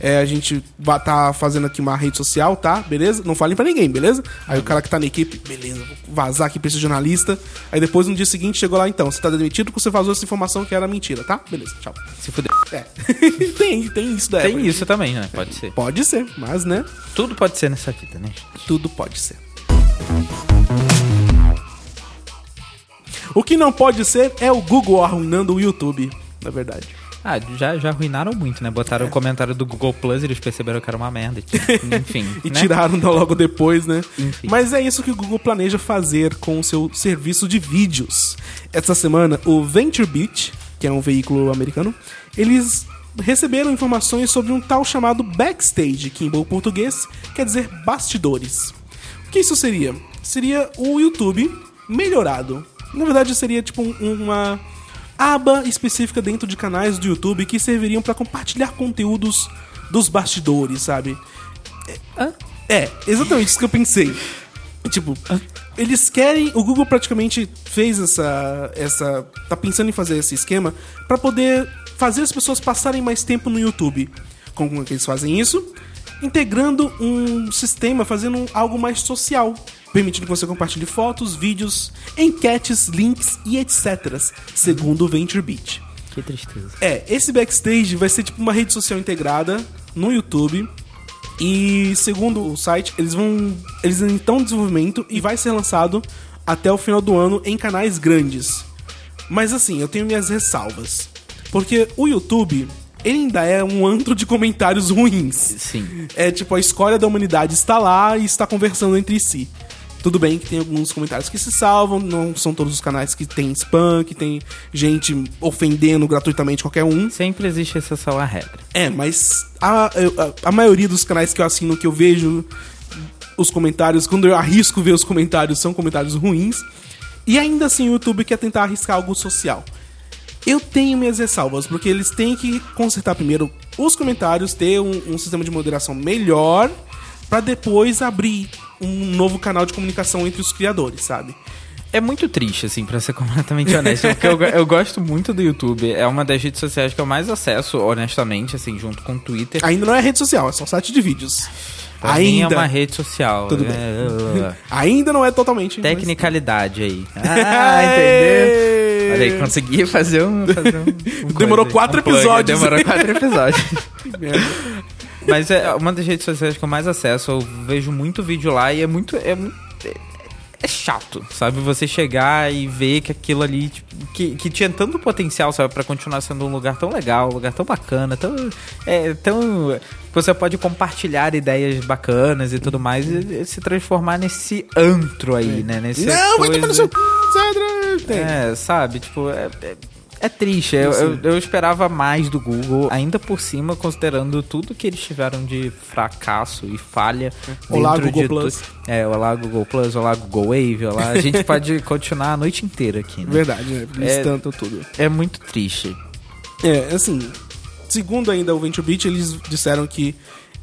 É, a gente vai tá fazendo aqui uma rede social, tá? Beleza? Não falem pra ninguém, beleza? Aí o cara que tá na equipe, beleza, vou vazar aqui pra esse jornalista. Aí depois no dia seguinte chegou lá, então, você tá demitido porque você vazou essa informação que era mentira, tá? Beleza, tchau. Se fuder. É. tem, tem isso da Tem isso também, né? Pode ser. Pode ser, mas né? Tudo pode ser nessa vida, né? Tudo pode ser. O que não pode ser é o Google arruinando o YouTube, na verdade. Ah, já, já arruinaram muito, né? Botaram É. o comentário do Google Plus e eles perceberam que era uma merda. Enfim. E né? tiraram da- logo depois, né? Enfim. Mas é isso que o Google planeja fazer com o seu serviço de vídeos. Essa semana, o VentureBeat, que é um veículo americano, eles receberam informações sobre um tal chamado Backstage, que em bom português quer dizer bastidores. O que isso seria? Seria o YouTube melhorado. Na verdade, seria tipo um- uma aba específica dentro de canais do YouTube que serviriam para compartilhar conteúdos dos bastidores, sabe? É, exatamente isso que eu pensei. Tipo, eles querem. O Google praticamente fez essa. essa tá pensando em fazer esse esquema pra poder fazer as pessoas passarem mais tempo no YouTube. Como que eles fazem isso? Integrando um sistema, fazendo algo mais social. Permitindo que você compartilhe fotos, vídeos, enquetes, links e etc. Segundo o VentureBeat. Que tristeza. É, esse backstage vai ser tipo uma rede social integrada no YouTube. E segundo o site, eles vão. Eles estão em desenvolvimento e vai ser lançado até o final do ano em canais grandes. Mas assim, eu tenho minhas ressalvas. Porque o YouTube, ele ainda é um antro de comentários ruins. Sim. É tipo, a escolha da humanidade está lá e está conversando entre si. Tudo bem que tem alguns comentários que se salvam, não são todos os canais que tem spam, que tem gente ofendendo gratuitamente qualquer um. Sempre existe exceção à regra. É, mas a, a, a maioria dos canais que eu assino, que eu vejo os comentários, quando eu arrisco ver os comentários, são comentários ruins. E ainda assim o YouTube quer tentar arriscar algo social. Eu tenho minhas ressalvas, porque eles têm que consertar primeiro os comentários, ter um, um sistema de moderação melhor, pra depois abrir um novo canal de comunicação entre os criadores, sabe? É muito triste, assim, pra ser completamente honesto. porque eu, eu gosto muito do YouTube. É uma das redes sociais que eu mais acesso, honestamente, assim, junto com o Twitter. Ainda não é rede social, é só site de vídeos. Pra mim é ainda, uma rede social. Tudo bem. É, ainda não é totalmente. mas- Tecnicalidade aí. Ah, entendeu? Olha aí, consegui fazer um. Fazer um, um Demorou coisa quatro um plug. episódios. Demorou quatro episódios. Merda. Mas é uma das redes sociais que eu mais acesso. Eu vejo muito vídeo lá e é muito. É, muito- é- chato, sabe? Você chegar e ver que aquilo ali. tipo, que, que tinha tanto potencial, sabe? Pra continuar sendo um lugar tão legal, um lugar tão bacana, tão. É, tão. Você pode compartilhar ideias bacanas e tudo mais e, e se transformar nesse antro aí, né? Nesse Não, vai tomar no coisa- seu c, é, sabe, tipo, é, é, é triste. Eu, eu, eu esperava mais do Google, ainda por cima, considerando tudo que eles tiveram de fracasso e falha. Olá, Google de Plus. É, olá Google Plus, olá Google Wave, olá. A gente pode continuar a noite inteira aqui, né? Verdade, né? Eles É. tanto tudo. É muito triste. É, assim, segundo ainda o VentureBeat, eles disseram que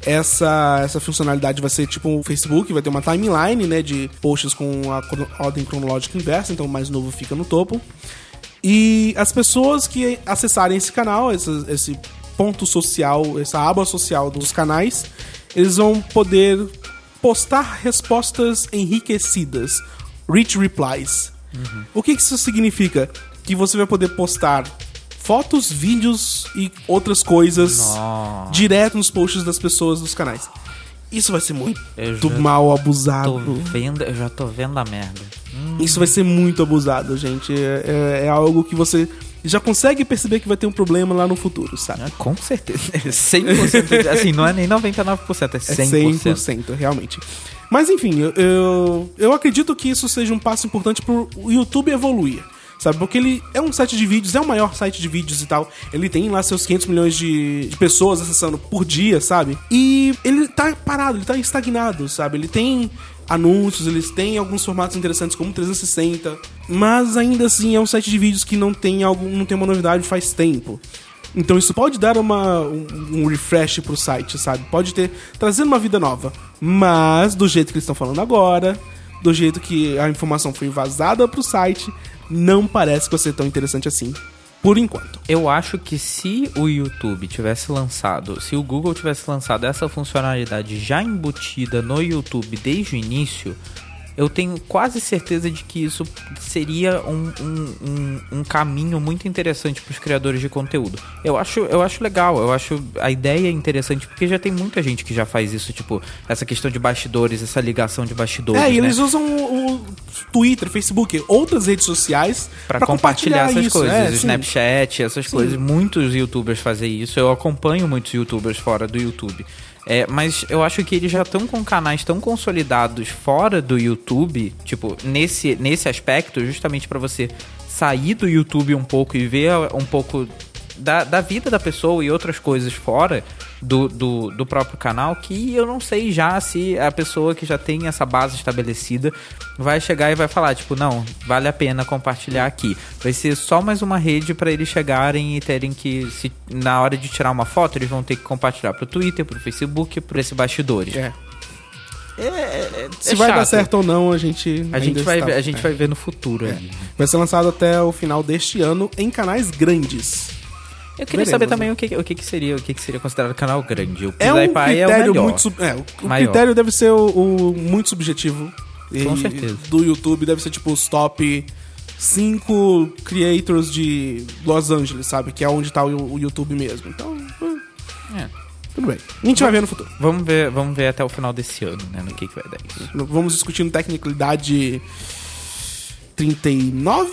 essa, essa funcionalidade vai ser tipo o Facebook, vai ter uma timeline, né, de posts com a ordem cronológica inversa, então o mais novo fica no topo. E as pessoas que acessarem esse canal, esse, esse ponto social, essa aba social dos canais, eles vão poder postar respostas enriquecidas, rich replies. O que que isso significa? Que você vai poder postar fotos, vídeos e outras coisas Nossa. direto nos posts das pessoas dos canais. Isso vai ser muito já mal Tô abusado. vendo, eu já tô vendo a merda. Isso vai ser muito abusado, gente. É, é- é algo que você já consegue perceber que vai ter um problema lá no futuro, sabe? Ah, Com certeza. 100%. assim, não é nem 99%, é É 100%. 100%, realmente. Mas enfim, eu, eu, eu acredito que isso seja um passo importante pro YouTube evoluir. Sabe? Porque ele é um site de vídeos, é o maior site de vídeos e tal. Ele tem lá seus 500 milhões de, de pessoas acessando por dia, sabe? E ele tá parado, ele tá estagnado, sabe? Ele tem anúncios, eles têm alguns formatos interessantes como 360, mas ainda assim é um site de vídeos que não tem algo, não tem uma novidade faz tempo. Então isso pode dar uma, um, um refresh pro site, sabe? Pode ter trazendo uma vida nova. Mas do jeito que eles estão falando agora, do jeito que a informação foi vazada pro site, não parece que vai ser tão interessante assim. Por enquanto. Eu acho que se o YouTube tivesse lançado, se o Google tivesse lançado essa funcionalidade já embutida no YouTube desde o início, eu tenho quase certeza de que isso seria um, um, um, um caminho muito interessante para os criadores de conteúdo. Eu acho, eu acho legal, eu acho a ideia interessante, porque já tem muita gente que já faz isso, tipo, essa questão de bastidores, essa ligação de bastidores. é, e né? eles usam o, o Twitter, Facebook, outras redes sociais Pra pra compartilhar, essas isso. coisas. É, sim. Snapchat, essas coisas. Muitos youtubers fazem isso. Eu acompanho muitos youtubers fora do YouTube. É, mas eu acho que eles já estão com canais tão consolidados fora do YouTube, tipo, nesse, nesse aspecto, justamente pra você sair do YouTube um pouco e ver um pouco da, da vida da pessoa e outras coisas fora do, do, do próprio canal, que eu não sei já se a pessoa que já tem essa base estabelecida vai chegar e vai falar, tipo, não, vale a pena compartilhar aqui. Vai ser só mais uma rede para eles chegarem e terem que, se, na hora de tirar uma foto, eles vão ter que compartilhar pro Twitter, pro Facebook, por esse bastidores. É. É, Se vai dar chato. certo ou não, a gente. A gente, vai, está- ver- a gente é. vai ver no futuro aí. Vai ser lançado até o final deste ano em canais grandes. Eu queria Veremos, saber né? também o que, o que, que seria o que, que seria considerado canal grande. O É um PewDiePie é o critério melhor. muito sub- é, o- Maior. critério deve ser o, o muito subjetivo. Com E certeza. Do YouTube deve ser tipo os top cinco creators de Los Angeles, sabe? Que é onde tá o, o YouTube mesmo. Então, É. tudo bem. A gente vai ver no futuro. Vamos ver, vamos ver até o final desse ano, né? No que, que vai dar isso. Vamos discutindo tecnicalidade 39,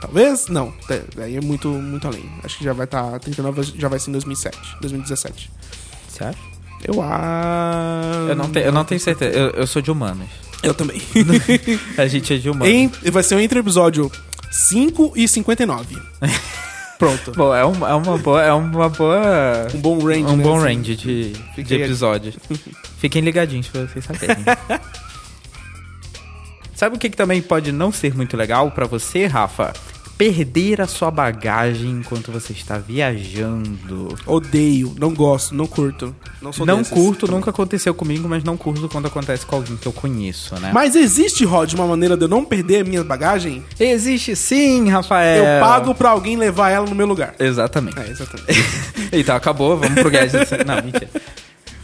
talvez? Não, é- aí é muito, muito além. Acho que já vai estar. 39 já vai ser em 2007, 2017. Você acha? Eu acho. Eu não, te- eu não tenho certeza. Eu, eu sou de humanas. Eu também. A gente é de humanas. Em- vai ser entre o episódio 5 e 59. Pronto. Bom, é uma, é uma boa. É uma boa. Um bom range. um né, bom assim. range de, de episódios. Fiquem ligadinhos pra vocês saberem. Sabe o que, que também pode não ser muito legal pra você, Rafa? Perder a sua bagagem enquanto você está viajando. Odeio, não gosto, não curto. Não sou não desses curto, nunca aconteceu comigo, mas não curto quando acontece com alguém que eu conheço, né? Mas existe, Rod, uma maneira de eu não perder a minha bagagem? Existe sim, Rafael. Eu pago pra alguém levar ela no meu lugar. Exatamente. É, exatamente. então acabou, vamos pro gadget. Não, mentira.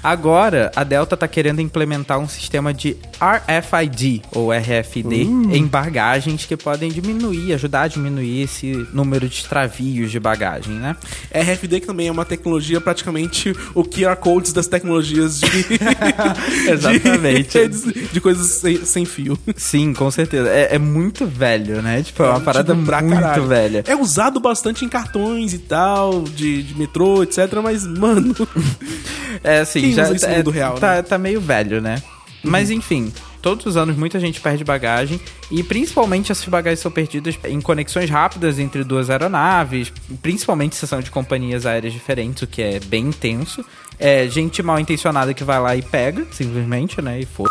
Agora, a Delta tá querendo implementar um sistema de RFID, ou RFID, em bagagens que podem diminuir, ajudar a diminuir esse número de extravios de bagagem, né? RFD que também é uma tecnologia praticamente o QR Codes das tecnologias de... Exatamente. De, de coisas sem, sem fio. Sim, com certeza. É, é muito velho, né? Tipo, é uma parada Tipo, muito caralho. velha. É usado bastante em cartões e tal, de, de metrô, etc. Mas, mano... É assim, Quem já usa é- mundo real, tá, né? tá meio velho, né? Mas enfim, todos os anos muita gente perde bagagem e principalmente essas bagagens são perdidas em conexões rápidas entre duas aeronaves, principalmente se são de companhias aéreas diferentes, o que é bem intenso. É gente mal intencionada que vai lá e pega, simplesmente, né? E foda.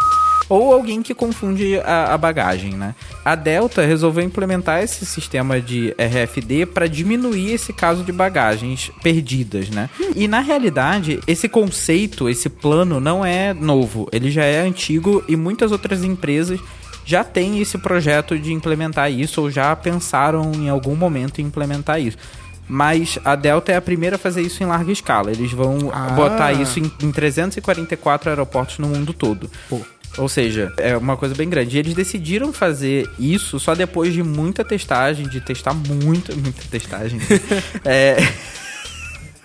Ou alguém que confunde a, a bagagem, né? A Delta resolveu implementar esse sistema de RFD para diminuir esse caso de bagagens perdidas, né? E na realidade, esse conceito, esse plano não é novo, ele já é antigo e muitas outras empresas já têm esse projeto de implementar isso ou já pensaram em algum momento em implementar isso. Mas a Delta é a primeira a fazer isso em larga escala. Eles vão Ah. botar isso em, em 344 aeroportos no mundo todo. Ou seja, é uma coisa bem grande. E eles decidiram fazer isso só depois de muita testagem, de testar muito, muita testagem. é.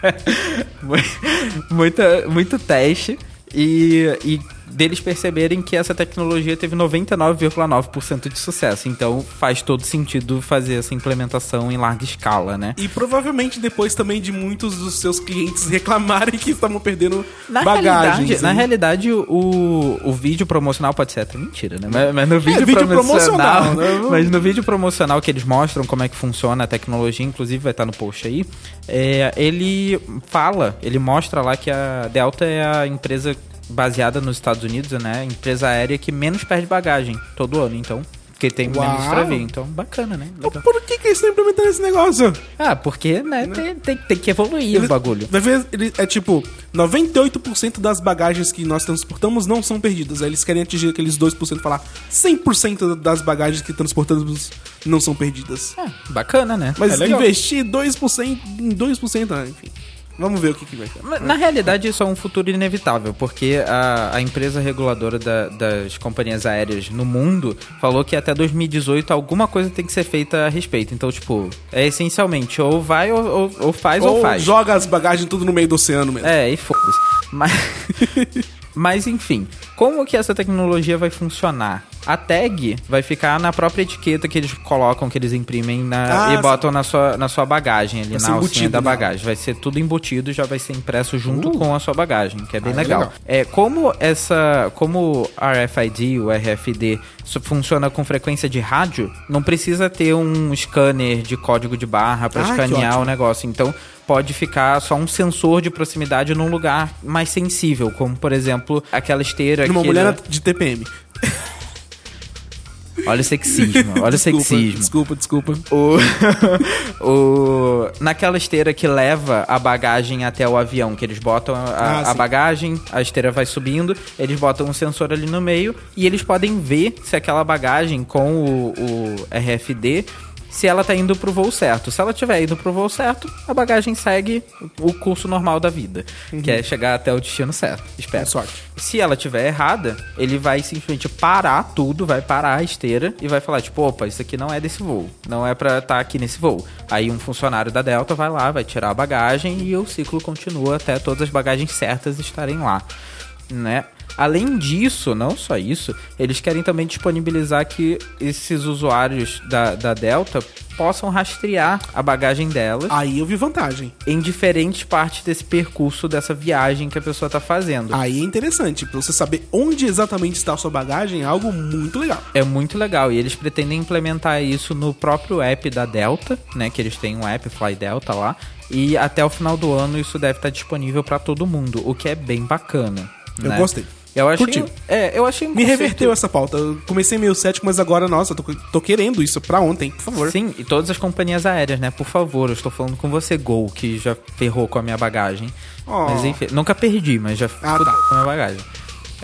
muita, muito teste. E, e deles perceberem que essa tecnologia teve 99,9% de sucesso. Então faz todo sentido fazer essa implementação em larga escala, né? E provavelmente depois também de muitos dos seus clientes reclamarem que estavam perdendo Na bagagens. realidade, na realidade o, o vídeo promocional pode ser até mentira, né? Mas, mas no vídeo, É, vídeo promocional, promocional, né? mas no vídeo promocional que eles mostram como é que funciona a tecnologia, inclusive vai estar no post aí, é, ele fala, ele mostra lá que a Delta é a empresa baseada nos Estados Unidos, né? Empresa aérea que menos perde bagagem todo ano, então. Porque tem Uau. menos extravio, então bacana, né? Mas Por que, que eles estão implementando esse negócio? Ah, porque, né, tem, tem, tem que evoluir Eles- o bagulho. Vai ver, ele- é tipo, 98% das bagagens que nós transportamos não são perdidas. Aí eles querem atingir aqueles 2% e falar 100% das bagagens que transportamos não são perdidas. É, bacana, né? Mas é investir 2% em 2%, ah, enfim. Vamos ver o que, que vai ser. Mas, Na realidade, isso é um futuro inevitável, porque a, a empresa reguladora da- das companhias aéreas no mundo falou que até 2018 alguma coisa tem que ser feita a respeito. Então, tipo, é essencialmente ou vai ou, ou- ou faz ou, Ou faz. joga as bagagens tudo no meio do oceano mesmo. É, e foda-se. Mas, mas enfim, como que essa tecnologia vai funcionar? A tag vai ficar na própria etiqueta que eles colocam, que eles imprimem na- Ah, e botam na sua, na sua bagagem ali, na alcinha da nela. bagagem. Vai ser tudo embutido, já vai ser impresso junto Uh. com a sua bagagem, que é bem Ah, é legal. legal. É, como essa, como RFID, o RFD, funciona com frequência de rádio, não precisa ter um scanner de código de barra para Ah, escanear o negócio. Então, pode ficar só um sensor de proximidade num lugar mais sensível, como por exemplo, aquela esteira Numa que mulher de TPM. Olha o sexismo, olha o Desculpa, sexismo. Desculpa, desculpa. O... o... Naquela esteira que leva a bagagem até o avião, que eles botam a, Ah, a bagagem, a esteira vai subindo, eles botam um sensor ali no meio e eles podem ver se aquela bagagem com o, o RFD se ela tá indo pro voo certo. Se ela tiver indo pro voo certo, a bagagem segue o curso normal da vida, que é chegar até o destino certo. Espero. Com sorte. Se ela tiver errada, ele vai simplesmente parar tudo, vai parar a esteira e vai falar, tipo, opa, isso aqui não é desse voo. Não é pra estar aqui nesse voo. Aí um funcionário da Delta vai lá, vai tirar a bagagem e o ciclo continua até todas as bagagens certas estarem lá. Né? Além disso, não só isso, eles querem também disponibilizar que esses usuários da, da Delta possam rastrear a bagagem delas Aí eu vi vantagem. em diferentes partes desse percurso dessa viagem que a pessoa tá fazendo. Aí é interessante, pra você saber onde exatamente está a sua bagagem, é algo muito legal. É muito legal e eles pretendem implementar isso no próprio app da Delta, né? Que eles têm um app Fly Delta lá. E até o final do ano isso deve estar disponível pra todo mundo, o que é bem bacana. Eu né? gostei. Eu achei, Curti. é, eu achei um Me conceito- reverteu essa pauta. Eu comecei meio cético, mas agora, nossa, eu tô, tô querendo isso pra ontem, por favor. Sim, e todas as companhias aéreas, né? Por favor, eu estou falando com você, Gol, que já ferrou com a minha bagagem. Oh. Mas enfim, nunca perdi, mas já Ah, tá. com a minha bagagem.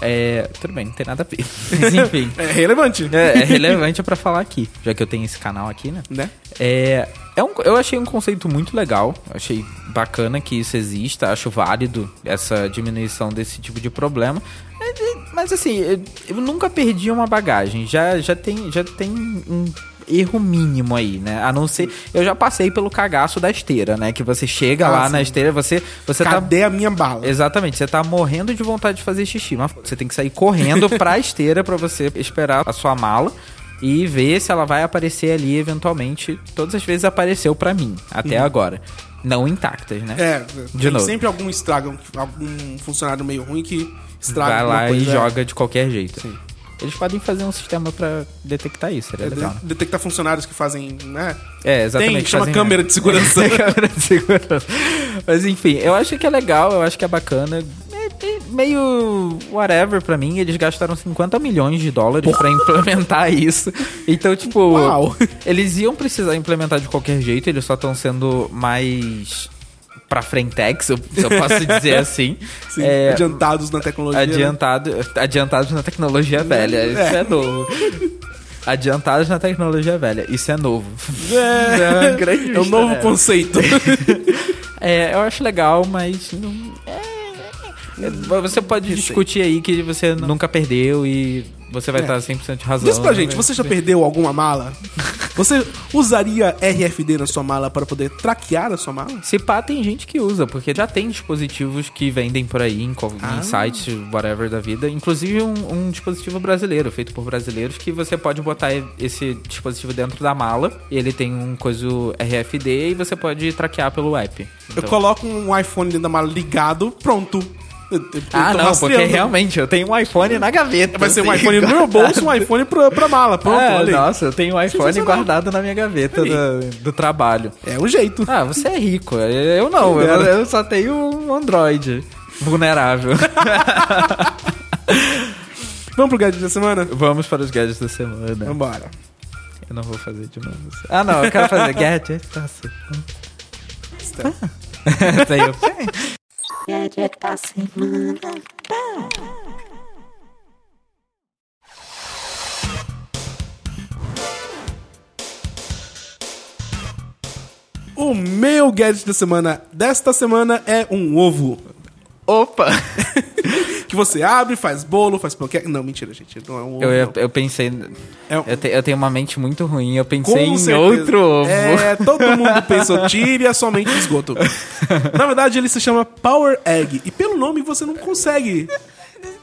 É, tudo bem, não tem nada a ver. Mas enfim. É relevante, É, é relevante pra falar aqui, já que eu tenho esse canal aqui, né? né? É, é um, eu achei um conceito muito legal, achei bacana que isso exista, acho válido essa diminuição desse tipo de problema. É, Mas assim, eu, eu nunca perdi uma bagagem, já, já, tem, já tem um erro mínimo aí, né? A não ser. Eu já passei pelo cagaço da esteira, né? Que você chega Ah, lá sim. na esteira, você, você tá Cadê a minha bala? Exatamente, você tá morrendo de vontade de fazer xixi, mas você tem que sair correndo pra esteira pra você esperar a sua mala e ver se ela vai aparecer ali eventualmente. Todas as vezes apareceu pra mim, até agora. Não intactas, né? É, De tem novo. sempre algum estrago, algum funcionário meio ruim que estraga vai lá coisa. e é. joga de qualquer jeito. Sim. Eles podem fazer um sistema pra detectar isso, seria É, legal. né? detectar funcionários que fazem, né? É, exatamente. Tem, chama fazem- câmera de segurança. câmera de segurança. Mas enfim, eu acho que é legal, eu acho que é bacana. É, é meio whatever pra mim. Eles gastaram 50 milhões de dólares pra implementar isso. Então, tipo, Uau. eles iam precisar implementar de qualquer jeito, eles só estão sendo mais pra frentex, eu- se eu posso dizer assim. Sim, É, adiantados na tecnologia. né? adiantado, adiantados na tecnologia velha. Isso é novo. Adiantados na tecnologia velha. Isso é novo. É, É grande é um novo né? conceito. É, eu acho legal, mas não. é- é- você pode discutir aí que você nunca perdeu e você vai É. estar 100% de razão. Diz pra né? gente, você já perdeu alguma mala? Você usaria RFD na sua mala para poder traquear a sua mala? Se pá, tem gente que usa, porque já tem dispositivos que vendem por aí em, co- em Ah. sites, whatever da vida. Inclusive um, um dispositivo brasileiro, feito por brasileiros, que você pode botar esse dispositivo dentro da mala. Ele tem um coisa RFD e você pode traquear pelo app. Eu Então- coloco um iPhone dentro da mala ligado, pronto. Ah, não, porque rastreando. realmente eu tenho um iPhone na gaveta. Vai ser um iPhone no meu bolso, um iPhone pra, pra mala. Pronto, Ah, aí. nossa, eu tenho um iPhone guardado na minha gaveta do, do trabalho. É o jeito. Ah, você é rico. Eu não, eu, eu só tenho um Android vulnerável. Vamos pro gadget da semana? Vamos para os gadgets da semana. Vambora. Eu não vou fazer de novo. Ah, não, eu quero fazer gadget. Tá Tem eu. Gadget da semana. O meu gadget da semana desta semana é um ovo. Opa! Que você abre, faz bolo, faz panqueca. Não, mentira, gente. Não é um ovo. Eu, eu, eu pensei. É um- Eu, te- eu tenho uma mente muito ruim. Eu Com pensei em certeza. outro ovo. É, todo mundo pensa tire é somente esgoto. Na verdade, ele se chama Power Egg. E pelo nome você não consegue.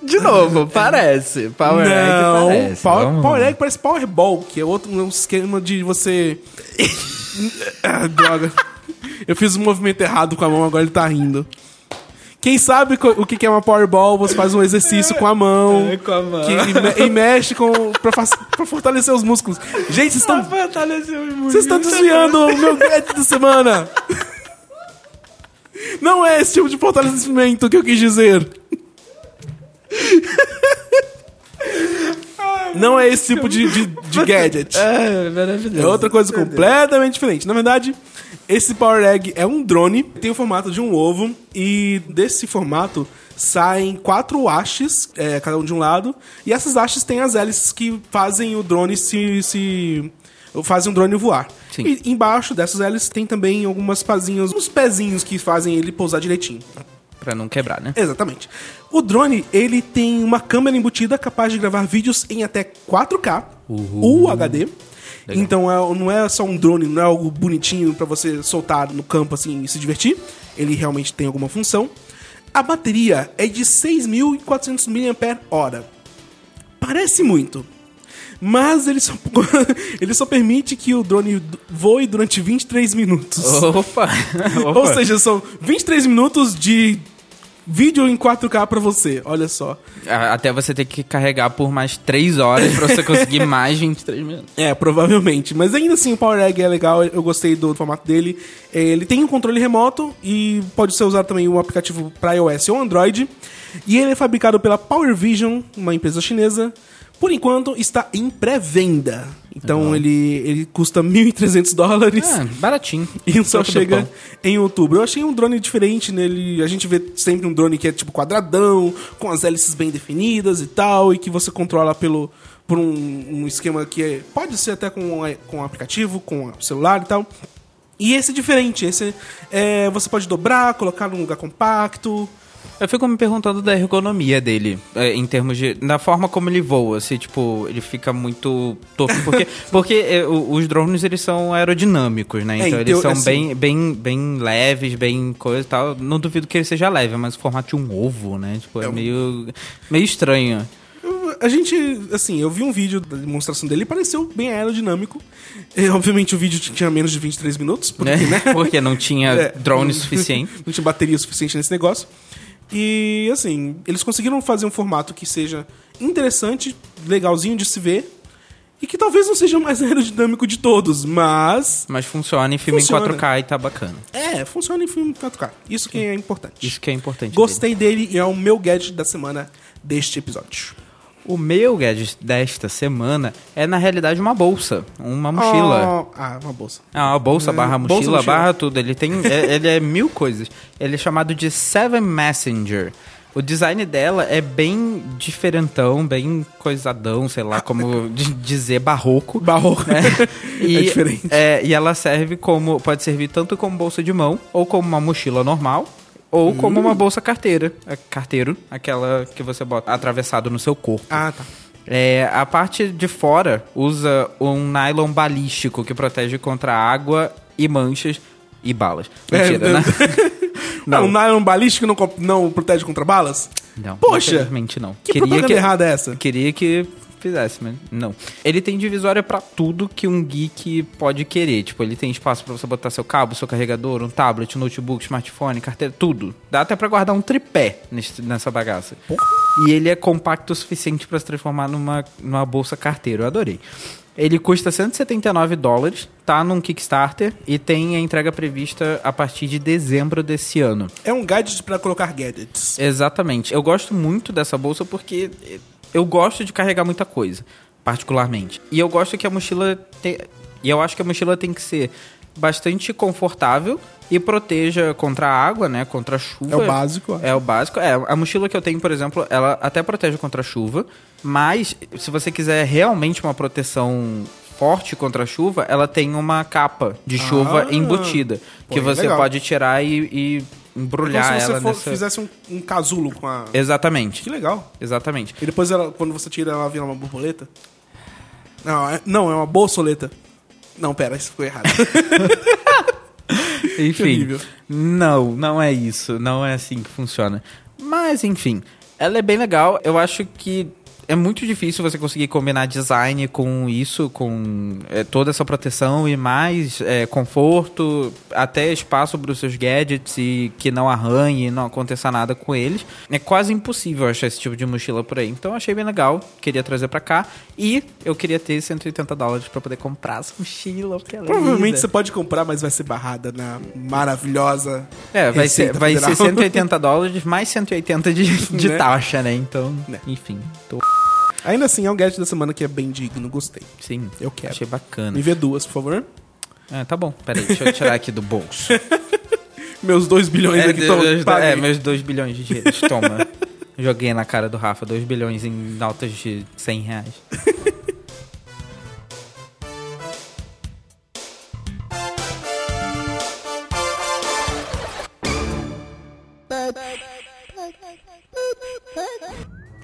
De novo, parece. Power não, Egg parece. Power, Vamos- Power Egg parece Powerball, que é outro um esquema de você. ah, droga. Eu fiz um movimento errado com a mão, agora ele tá rindo. Quem sabe o que é uma Powerball, você faz um exercício com a mão. É, com a mão. que- e, me- mexe com, pra, pra fortalecer os músculos. Gente, vocês estão Vocês estão desviando o meu gadget da semana! Não é esse tipo de fortalecimento que eu quis dizer. Não é esse tipo de, de, de gadget. É, maravilhoso. É outra coisa completamente diferente. Na verdade, esse Power Egg é um drone, tem o formato de um ovo, e desse formato saem quatro hastes, é, cada um de um lado, e essas hastes têm as hélices que fazem o drone se, se fazem o drone voar. Sim. E embaixo dessas hélices tem também algumas pazinhas, uns pezinhos que fazem ele pousar direitinho. Pra não quebrar, né? Exatamente. O drone, ele tem uma câmera embutida capaz de gravar vídeos em até 4K, UHD. Então é- não é só um drone, não é algo bonitinho pra você soltar no campo assim e se divertir. Ele realmente tem alguma função. A bateria é de 6.400 mAh. Parece muito. Mas ele só, ele só permite que o drone voe durante 23 minutos. Opa! Ou seja, são 23 minutos de vídeo em 4K pra você. Olha só. Até você ter que carregar por mais 3 horas pra você conseguir mais 23 minutos. É, provavelmente. Mas ainda assim, o Power Egg é legal, eu gostei do formato dele. É, Ele tem um controle remoto e pode ser usado também um aplicativo para iOS ou Android. E ele é fabricado pela Power Vision, uma empresa chinesa. Por enquanto, está em pré-venda. Então, ele, ele custa 1.300 dólares. Ah, baratinho. E só do chega em outubro. Eu achei um drone diferente nele. A gente vê sempre um drone que é tipo quadradão, com as hélices bem definidas e tal, e que você controla pelo por um, um esquema que é- pode ser até com, com aplicativo, com o celular e tal. E esse é diferente. Esse é, você pode dobrar, colocar num lugar compacto. Eu fico me perguntando da ergonomia dele, é, em termos de. da forma como ele voa, se, tipo, ele fica muito torto. Porque, porque é, os drones, eles são aerodinâmicos, né? É, Então, então, eles são assim- bem, bem, bem leves, bem coisa e tal. Não duvido que ele seja leve, mas o formato de um ovo, né? Tipo, é, um- meio, meio estranho. A gente, assim, eu vi um vídeo da demonstração dele e pareceu bem aerodinâmico. É, obviamente o vídeo tinha menos de 23 minutos, porque, Né? né? Porque não tinha É, drone suficiente. Não tinha bateria suficiente nesse negócio. E, assim, eles conseguiram fazer um formato que seja interessante, legalzinho de se ver, e que talvez não seja o mais aerodinâmico de todos, mas. Mas funciona em filme Funciona. em 4K e tá bacana. É, funciona em filme 4K. Isso que é importante. Isso que é importante. dele. Gostei dele e é o meu gadget da semana deste episódio. O meu gadget desta semana é, na realidade, uma bolsa. Uma mochila. Oh, ah, uma bolsa. É uma bolsa É, barra bolsa, mochila, mochila. barra tudo. Ele tem. é- ele é mil coisas. Ele é chamado de Seven Messenger. O design dela é bem diferentão, bem coisadão, sei lá como dizer, barroco. Barroco. E, É diferente. é, e ela serve como. Pode servir tanto como bolsa de mão, ou como uma mochila normal, ou como uma bolsa carteira. É, Carteiro, aquela que você bota atravessado no seu corpo. Ah, tá. É, a parte de fora usa um nylon balístico que protege contra água e manchas e balas. Mentira, É, né? Não, um nylon balístico não, co- não protege contra balas? Não, Poxa! infelizmente não. Que propaganda errada é essa? Queria que fizesse, mas não. Ele tem divisória pra tudo que um geek pode querer. Tipo, ele tem espaço pra você botar seu cabo, seu carregador, um tablet, notebook, smartphone, carteira, tudo. Dá até pra guardar um tripé nesse- nessa bagaça. E ele é compacto o suficiente pra se transformar numa, numa bolsa carteira. Eu adorei. Ele custa 179 dólares, tá num Kickstarter e tem a entrega prevista a partir de dezembro desse ano. É um gadget pra colocar gadgets. Exatamente. Eu gosto muito dessa bolsa porque eu gosto de carregar muita coisa, particularmente. E eu gosto que a mochila tem... e eu acho que a mochila tem que ser bastante confortável e proteja contra a água, né, contra a chuva. É o básico. É o básico. É, a mochila que eu tenho, por exemplo, ela até protege contra a chuva, mas se você quiser realmente uma proteção forte contra a chuva, ela tem uma capa de chuva Ah. embutida, Pô, que é você legal. pode tirar e, e embrulhar Como se você ela for- nessa... fizesse um, um casulo com a. Exatamente. Que legal. Exatamente. E depois, ela, quando você tira, ela vira uma borboleta? Não, é, não, é uma bolsoleta. Não, pera, isso ficou errado. Enfim. Não, não é isso. Não é assim que funciona. Mas, enfim. Ela é bem legal. Eu acho que é muito difícil você conseguir combinar design com isso, com é, toda essa proteção e mais é, conforto, até espaço para os seus gadgets e que não arranhe, não aconteça nada com eles. É quase impossível achar esse tipo de mochila por aí. Então achei bem legal, queria trazer para cá e eu queria ter 180 dólares para poder comprar essa mochila. é Provavelmente você pode comprar, mas vai ser barrada na maravilhosa. É, vai ser, vai Federal. ser 180 dólares mais 180 de, de Né? taxa, né? Então, Né. enfim. Tô, Ainda assim, é um gadget da semana que é bem digno, gostei. sim, Eu quero. Achei bacana. Me vê duas, por favor. É, tá bom, peraí, deixa eu tirar aqui do bolso. Meus 2 bilhões é, aqui estão é, meus 2 bilhões de dinheiros, toma. Joguei na cara do Rafa, 2 bilhões em notas de 100 reais.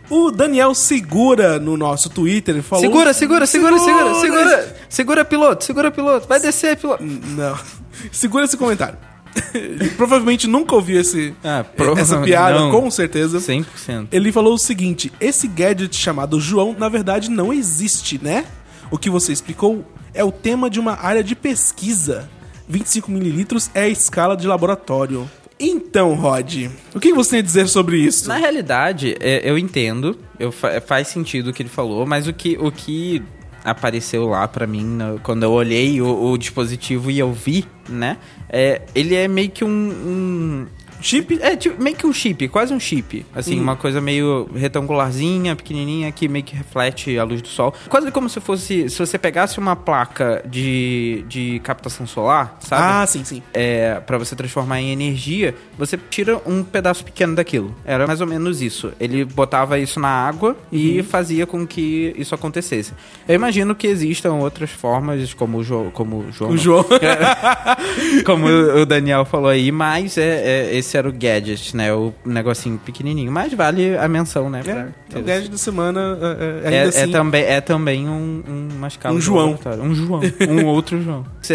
O Daniel Segura no nosso Twitter ele falou. Segura, segura, segura, segura, segura. Segura, piloto, segura, piloto. Vai descer, piloto. Não. Segura esse comentário. Provavelmente nunca ouviu esse, Ah, essa piada, não. com certeza. 100%. Ele falou o seguinte: esse gadget chamado João, na verdade, não existe, né? O que você explicou é o tema de uma área de pesquisa. 25 mililitros é a escala de laboratório. Então, Rod, o que você tem a dizer sobre isso? Na realidade, é, eu entendo, eu fa- faz sentido o que ele falou, mas o que, o que apareceu lá pra mim no- quando eu olhei o, o dispositivo e eu vi, né? É, ele é meio que um. um- Chip? é tipo, meio que um chip, quase um chip. Assim, Hum. uma coisa meio retangularzinha, pequenininha, que meio que reflete a luz do sol. Quase como se fosse. Se você pegasse uma placa de, de captação solar, sabe? Ah, sim, sim. é, para você transformar em energia, você tira um pedaço pequeno daquilo. Era mais ou menos isso. Ele botava isso na água e fazia com que isso acontecesse. Eu imagino que existam outras formas, como o João. Como o João. O. João. como o Daniel falou aí, mas é, é- esse era o gadget, né? O negocinho pequenininho. Mas vale a menção, né? É, o gadget da semana, é, é, ainda é assim. também, é também um, um- uma escala Um João. Um João. Um outro João. Esse,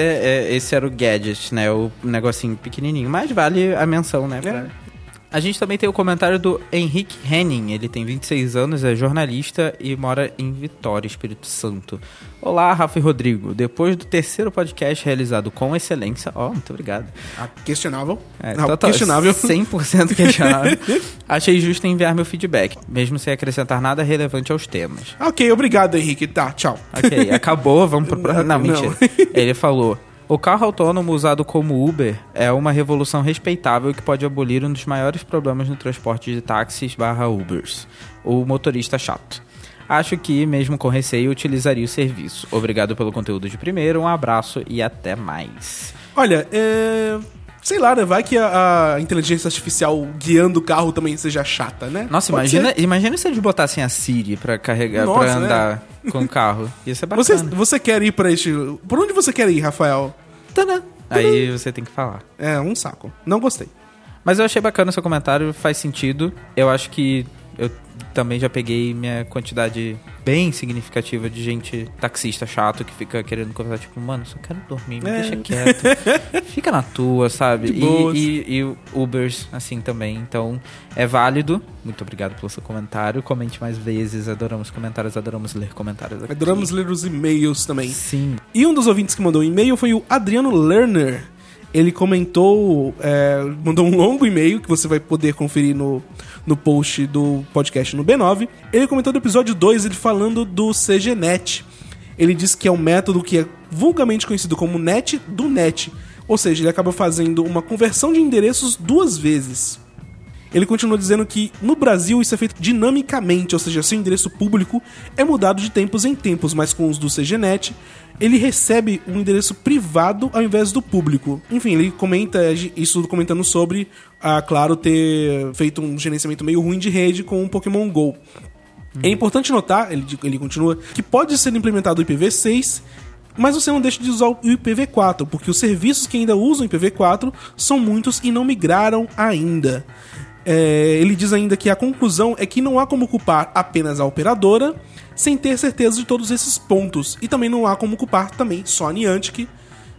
esse era o gadget, né? O negocinho pequenininho. Mas vale a menção, né? A gente também tem o comentário do Henrique Henning. Ele tem 26 anos, é jornalista e mora em Vitória, Espírito Santo. Olá, Rafa e Rodrigo. Depois do terceiro podcast realizado com excelência... Ó, muito obrigado. Ah, questionável. É, Não, total- questionável. 100% questionável. Achei justo enviar meu feedback, mesmo sem acrescentar nada relevante aos temas. Ok, obrigado, Henrique. Tá, tchau. Ok, acabou, vamos pro próximo. Não, Não. mentira. Ele falou: O carro autônomo usado como Uber é uma revolução respeitável que pode abolir um dos maiores problemas no transporte de táxis barra Ubers, o motorista chato. Acho que, mesmo com receio, utilizaria o serviço. Obrigado pelo conteúdo de primeiro, um abraço e até mais. Olha, é. Sei lá, né? Vai que a, a inteligência artificial guiando o carro também seja chata, né? Nossa, Pode imagina, ser. imagina se eles botassem a Siri pra carregar, Nossa, pra andar com o carro. Ia ser bacana. Você, você quer ir pra este. Por onde você quer ir, Rafael? Tadã. Aí você tem que falar. É, um saco. Não gostei. Mas eu achei bacana o seu comentário, faz sentido. Eu acho que eu também já peguei minha quantidade bem significativa de gente taxista chato que fica querendo conversar, tipo, mano, só quero dormir, me É. deixa quieto. fica na tua, sabe? E, e, e Ubers, assim, também. Então, é válido. Muito obrigado pelo seu comentário. Comente mais vezes. Adoramos comentários, adoramos ler comentários aqui. Adoramos ler os e-mails também. Sim. E um dos ouvintes que mandou um e-mail foi o Adriano Lerner. Ele comentou, é, mandou um longo e-mail que você vai poder conferir no, no post do podcast no B9. Ele comentou do episódio 2, ele falando do CGNet. Ele disse que é um método que é vulgarmente conhecido como NET do NET. Ou seja, ele acaba fazendo uma conversão de endereços duas vezes. Ele continua dizendo que no Brasil isso é feito dinamicamente, ou seja, seu endereço público é mudado de tempos em tempos, mas com os do CGNet, ele recebe um endereço privado ao invés do público. Enfim, ele comenta isso comentando sobre, a Claro ter feito um gerenciamento meio ruim de rede com o Pokémon GO. É importante notar, ele, ele continua, que pode ser implementado o IPv6, mas você não deixa de usar o IPv4, porque os serviços que ainda usam IPv4 são muitos e não migraram ainda. É, ele diz ainda que a conclusão é que não há como culpar apenas a operadora sem ter certeza de todos esses pontos. E também não há como culpar também só a Niantic,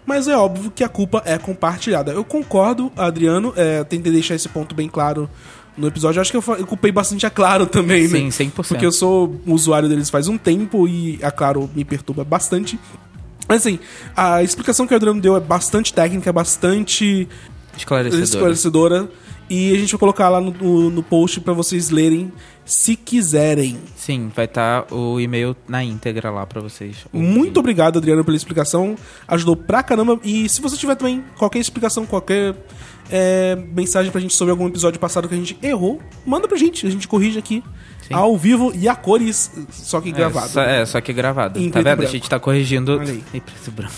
mas é óbvio que a culpa é compartilhada. Eu concordo, Adriano, é, tentei deixar esse ponto bem claro no episódio. Eu acho que eu, eu culpei bastante a Claro também, né? Sim, 100%. Porque eu sou usuário deles faz um tempo e a Claro me perturba bastante. Mas assim, a explicação que o Adriano deu é bastante técnica, é bastante Esclarecedor. esclarecedora. E a gente vai colocar lá no, no, no post pra vocês lerem se quiserem. Sim, vai estar o e-mail na íntegra lá pra vocês. Muito obrigado, Adriano, pela explicação. Ajudou pra caramba. E se você tiver também qualquer explicação, qualquer é, mensagem pra gente sobre algum episódio passado que a gente errou, manda pra gente. A gente corrige aqui Sim. ao vivo e a cores, só que É, gravado. só, é, só que gravado. Em tá vendo? A branco. gente tá corrigindo. Olha aí. Em preto branco.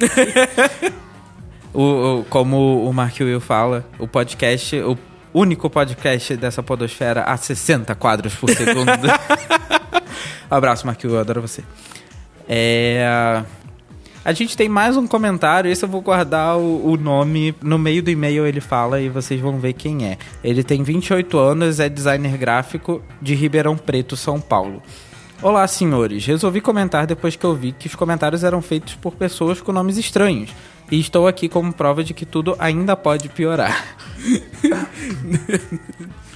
o, o- como o Mark Will fala, o podcast, o único podcast dessa podosfera a 60 quadros por segundo. Abraço, Will, eu adoro você. É. A gente tem mais um comentário, esse eu vou guardar o, o nome. No meio do e-mail ele fala e vocês vão ver quem é. Ele tem 28 anos, é designer gráfico de Ribeirão Preto, São Paulo. Olá, senhores. Resolvi comentar depois que eu vi que os comentários eram feitos por pessoas com nomes estranhos. E estou aqui como prova de que tudo ainda pode piorar.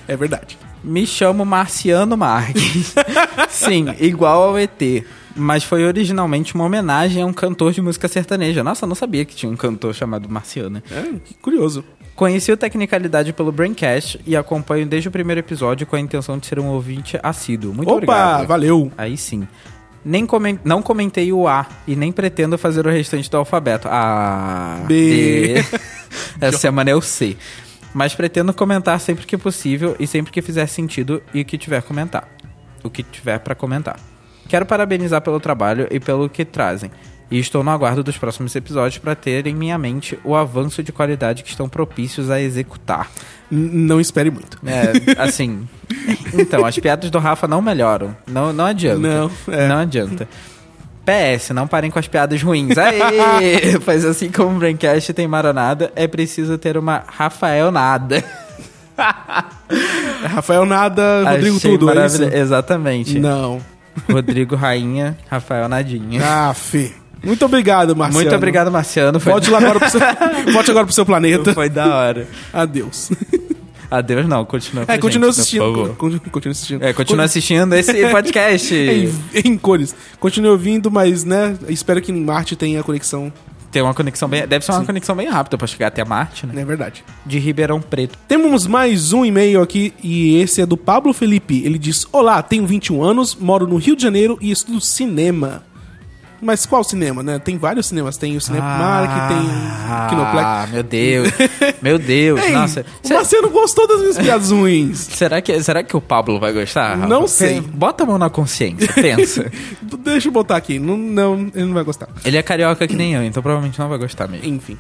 É verdade. Me chamo Marciano Marques. Sim, igual ao ET. Mas foi originalmente uma homenagem a um cantor de música sertaneja. Nossa, eu não sabia que tinha um cantor chamado Marciano. É, que curioso. Conheci o Tecnicalidade pelo Braincast e acompanho desde o primeiro episódio com a intenção de ser um ouvinte assíduo. Muito Opa, obrigado. valeu. Aí sim. Nem comen- não comentei o A e nem pretendo fazer o restante do alfabeto. A, B. D. Essa semana é o C. Mas pretendo comentar sempre que possível e sempre que fizer sentido e o que tiver comentar. O que tiver pra comentar. Quero parabenizar pelo trabalho e pelo que trazem. E estou no aguardo dos próximos episódios para ter em minha mente o avanço de qualidade que estão propícios a executar. Não espere muito. É, assim. Então, as piadas do Rafa não melhoram. Não, não adianta. Não, é. Não adianta. PS, não parem com as piadas ruins. Aê! Pois assim como o Braincast tem maronada, é preciso ter uma Rafael Nada. Rafael Nada, Rodrigo Achei Tudo, é. Exatamente. Não. Rodrigo Rainha, Rafael Nadinha. Ah. Muito obrigado, Marciano. Muito obrigado, Marciano. Foi, Volte lá agora pro seu, volte agora pro seu planeta. foi da hora. Adeus. Adeus, não. Continua É, continua gente, assistindo. Continua assistindo. É, continua assistindo esse podcast. Em, em cores. Continue ouvindo, mas, né, espero que em Marte tenha conexão. Tem uma conexão bem. Deve ser uma conexão bem rápida pra chegar até Marte, né? É verdade. De Ribeirão Preto. Temos mais um e-mail aqui e esse é do Pablo Felipe. Ele diz: Olá, tenho 21 anos, moro no Rio de Janeiro e estudo cinema. Mas qual cinema, né? Tem vários cinemas. Tem o Cinemark, tem o Kinoplex. Ah, meu Deus. Meu Deus. Ei, Nossa. o Marciano gostou das minhas piadas ruins. Será que, será que o Pablo vai gostar? Rafa? Não sei. Bota a mão na consciência, pensa. Deixa eu botar aqui. Não, não, ele não vai gostar. Ele é carioca que nem eu, então provavelmente não vai gostar mesmo. Enfim.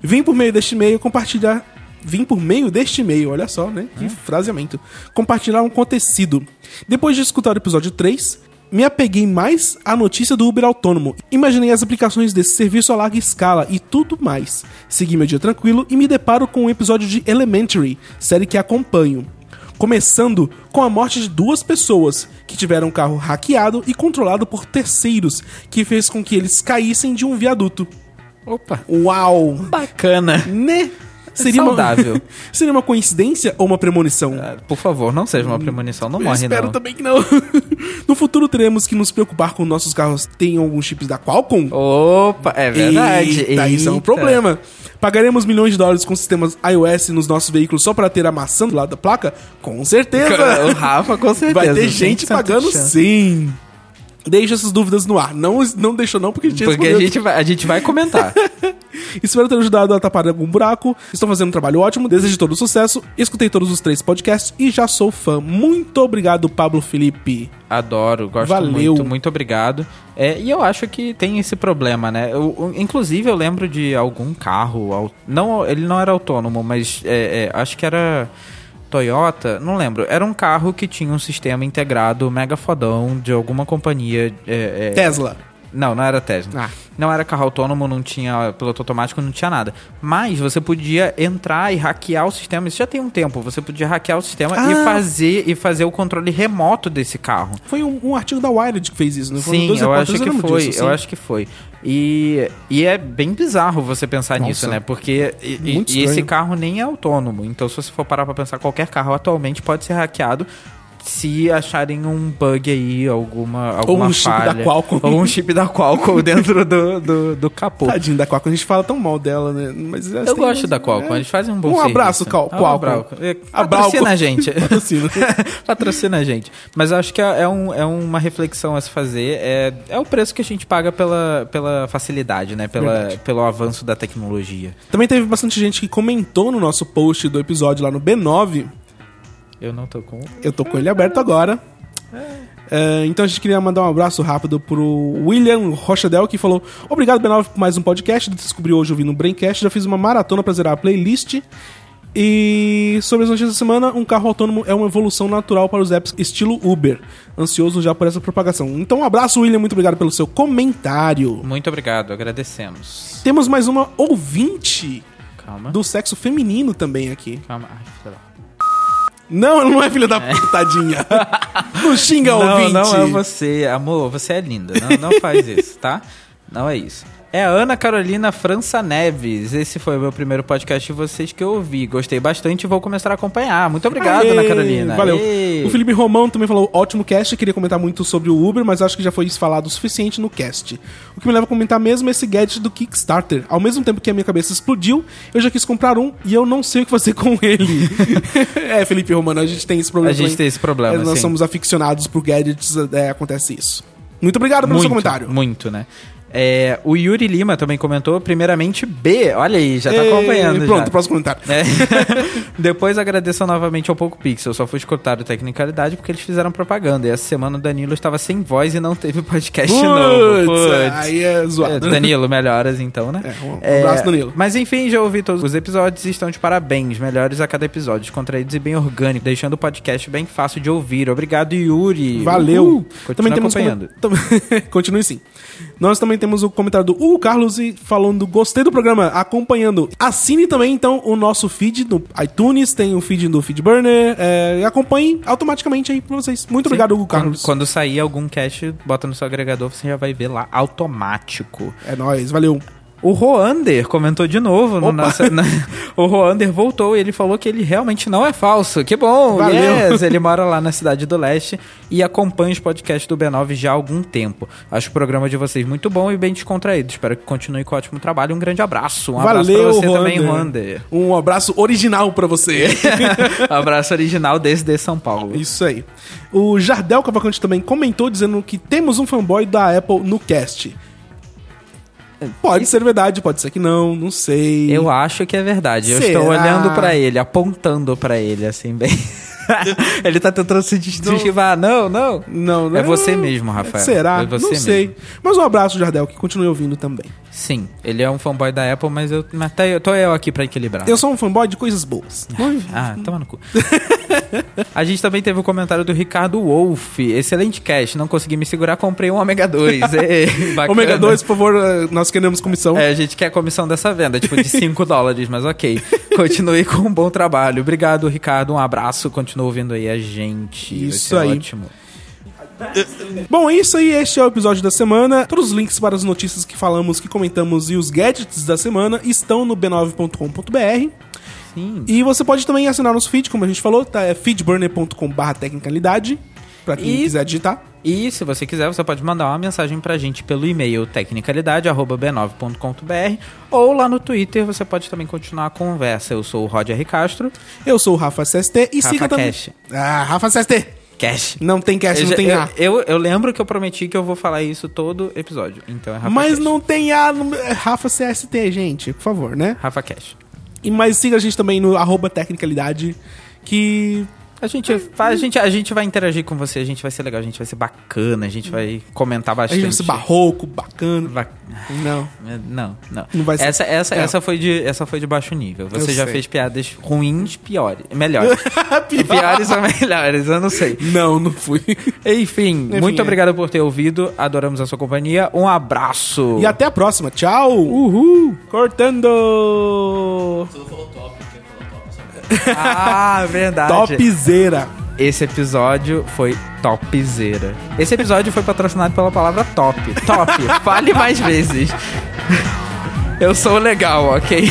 Vim por meio deste e-mail compartilhar. Vim por meio deste e-mail, olha só, né? Que fraseamento. Compartilhar um acontecido. Depois de escutar o episódio 3, me apeguei mais à notícia do Uber autônomo. Imaginei as aplicações desse serviço a larga escala e tudo mais. Segui meu dia tranquilo e me deparo com um episódio de Elementary, série que acompanho. Começando com a morte de duas pessoas que tiveram um carro hackeado e controlado por terceiros, que fez com que eles caíssem de um viaduto. Opa. Uau! Bacana. Né? saudável. Uma... Seria uma coincidência ou uma premonição? Ah, Por favor, não seja uma premonição, não Eu morre espero não. também que não. no futuro teremos que nos preocupar com nossos carros tenham alguns chips da Qualcomm? Opa, é verdade. Eita, isso é um Eita. problema. Pagaremos milhões de dólares com sistemas iOS nos nossos veículos só para ter a maçã do lado da placa? Com certeza! O Rafa, com certeza. Vai ter gente 100% pagando de chance. sim. Deixa essas dúvidas no ar. Não, não deixou não, porque a gente Porque a gente, vai, a gente vai comentar. Espero ter ajudado a tapar algum buraco. Estão fazendo um trabalho ótimo. Desejo todo sucesso. Escutei todos os três podcasts e já sou fã. Muito obrigado, Pablo Felipe. Adoro, gosto Valeu. muito, muito obrigado. É, e eu acho que tem esse problema, né? Eu- eu- inclusive, eu lembro de algum carro, não, ele não era autônomo, mas é, é, acho que era Toyota, não lembro. Era um carro que tinha um sistema integrado mega fodão de alguma companhia. é, é, Tesla. Não, não era Tesla. Ah. Não era carro autônomo, não tinha piloto automático, não tinha nada. Mas você podia entrar e hackear o sistema. Isso já tem um tempo. Você podia hackear o sistema Ah. e fazer e fazer o controle remoto desse carro. Foi um, um artigo da Wired que fez isso, né? Foram Sim, dois eu acho que foi. disso, eu sim. acho que foi. E, e é bem bizarro você pensar Nossa. nisso, né? Porque e, e- esse carro nem é autônomo. Então, se você for parar pra pensar, qualquer carro atualmente pode ser hackeado se acharem um bug aí, alguma, alguma um chip falha. da Qualcomm. Ou um chip da Qualcomm dentro do, do, do capô. Tadinho da Qualcomm, a gente fala tão mal dela, né? Mas elas Eu têm- gosto da Qualcomm, eles fazem um bom Um serviço. abraço, Qual- Ah, Qualcomm. abraço. É. Patrocina a gente. Patrocina. Patrocina a gente. Mas eu acho que é, é um, é uma reflexão a se fazer. É, é o preço que a gente paga pela, pela facilidade, né? Pela, Verdade. pelo avanço da tecnologia. Também teve bastante gente que comentou no nosso post do episódio lá no B9. Eu não tô com. Eu tô com ele aberto agora. É, então a gente queria mandar um abraço rápido pro William Rochadel, que falou: Obrigado, B9, por mais um podcast. Descobri hoje ouvindo o Braincast. Já fiz uma maratona pra zerar a playlist. E sobre as notícias da semana, um carro autônomo é uma evolução natural para os apps estilo Uber. Ansioso já por essa propagação. Então, um abraço, William. Muito obrigado pelo seu comentário. Muito obrigado, agradecemos. Temos mais uma ouvinte Calma. do sexo feminino também aqui. Calma. Ai, filha da- Não, não é filha da puta, tadinha. Não xinga Não, ouvinte. não é você. Amor, você é linda. Não, não faz isso, tá? Não é isso. É a Ana Carolina França Neves. Esse foi o meu primeiro podcast de vocês que eu ouvi. Gostei bastante e vou começar a acompanhar. Muito obrigado, Aê, Ana Carolina. Valeu. Aê. O Felipe Romão também falou: ótimo cast. Queria comentar muito sobre o Uber, mas acho que já foi falado o suficiente no cast. O que me leva a comentar mesmo é esse gadget do Kickstarter. Ao mesmo tempo que a minha cabeça explodiu, eu já quis comprar um e eu não sei o que fazer com ele. é, Felipe Romano, a gente tem esse problema. A gente também. tem esse problema, É, Nós sim. somos aficionados por gadgets, é, acontece isso. Muito obrigado pelo seu comentário. Muito, né? É, o Yuri Lima também comentou, primeiramente B. Olha aí, já tá Ê, acompanhando. Pronto, já. próximo comentário. É. Depois agradeço novamente ao Poco Pixel. Só fui escutar o Tecnicalidade porque eles fizeram propaganda. E essa semana o Danilo estava sem voz e não teve podcast novo. Putz, Putz. aí é zoado. É, Danilo, melhoras então, né? É, um abraço, Danilo. Mas enfim, já ouvi todos os episódios e estão de parabéns. Melhores a cada episódio, descontraídos e bem orgânicos, deixando o podcast bem fácil de ouvir. Obrigado, Yuri. Valeu. Uhul. Continua acompanhando. Tam- Continue sim. Nós também temos o comentário do Hugo Carlos e falando gostei do programa, acompanhando. Assine também então o nosso feed no iTunes, tem o feed do Feedburner, é, e acompanhe automaticamente aí pra vocês. Muito obrigado, Hugo Quando, Carlos. quando sair algum cache, bota no seu agregador, você já vai ver lá automático. É nóis, valeu. O Roander comentou de novo no nosso. na- o Roander voltou e ele falou que ele realmente não é falso. Que bom! Valeu. Yes! Ele mora lá na cidade do leste e acompanha os podcasts do B9 já há algum tempo. Acho o programa de vocês muito bom e bem descontraído. Espero que continue com o ótimo trabalho. Um grande abraço. Um abraço valeu, pra você Roander. também, Roander. Um abraço original pra você. abraço original desde São Paulo. Isso aí. O Jardel Cavalcante também comentou dizendo que temos um fanboy da Apple no cast. Pode ser verdade, pode ser que não, não sei. Eu acho que é verdade. Eu Será? estou olhando pra ele, apontando pra ele, assim, bem. ele tá tentando se desestivar. Não, não. Não, não É você mesmo, Rafael. Será? É você não sei. mesmo. Mas um abraço, Jardel, que continue ouvindo também. Sim, ele é um fanboy da Apple, mas eu mas tá, eu tô eu aqui pra equilibrar. Eu sou um fanboy de coisas boas. Ah, toma no cu. A gente também teve o comentário do Ricardo Wolff. Excelente cast. Não consegui me segurar, comprei um Ômega 2. Ê, bacana. Ômega 2, por favor, nós queremos comissão. É, a gente quer comissão dessa venda, tipo de 5 dólares, mas ok. Continue com um bom trabalho. Obrigado, Ricardo. Um abraço. Continua ouvindo aí a gente. Isso aí. Ótimo. Bom, é isso aí. Este é o episódio da semana. Todos os links para as notícias que falamos, que comentamos e os gadgets da semana estão no b9.com.br. Sim. E você pode também assinar nosso feed, como a gente falou, tá? É feedburner.com.br tecnicalidade, pra quem E- quiser digitar. E se você quiser, você pode mandar uma mensagem pra gente pelo e-mail tecnicalidade.b9.com.br ou lá no Twitter você pode também continuar a conversa. Eu sou o Roger. Castro. Eu sou o Rafa SST e Rafa siga também. Cash. Ah, Rafa SST. Cash. Não tem cast, Eu, não tem eu, A. eu, eu lembro que eu prometi que eu vou falar isso todo episódio. Então é Rafa Mas Cash. não tem A no é Rafa CST, gente, por favor, né? Rafa Cash. E mas siga a gente também no arroba tecnicalidade, que A gente, faz, a, gente, a gente vai interagir com você, a gente vai ser legal, a gente vai ser bacana, a gente vai comentar a bastante. gente vai ser barroco, bacana. Vai- Não. Não, não. Não vai ser- essa, essa, É. essa, foi de, essa foi de baixo nível. Você Eu já sei. fez piadas ruins, piores. Melhores. Piores ou melhores, eu não sei. Não, não fui. Enfim, Enfim, muito é. obrigado por ter ouvido. Adoramos a sua companhia. Um abraço. E até a próxima. Tchau. Uhul. Cortando. Ah, verdade. Topzera. Esse episódio foi topzera. Esse episódio foi patrocinado pela palavra top. Top. Fale mais vezes. Eu sou legal, ok?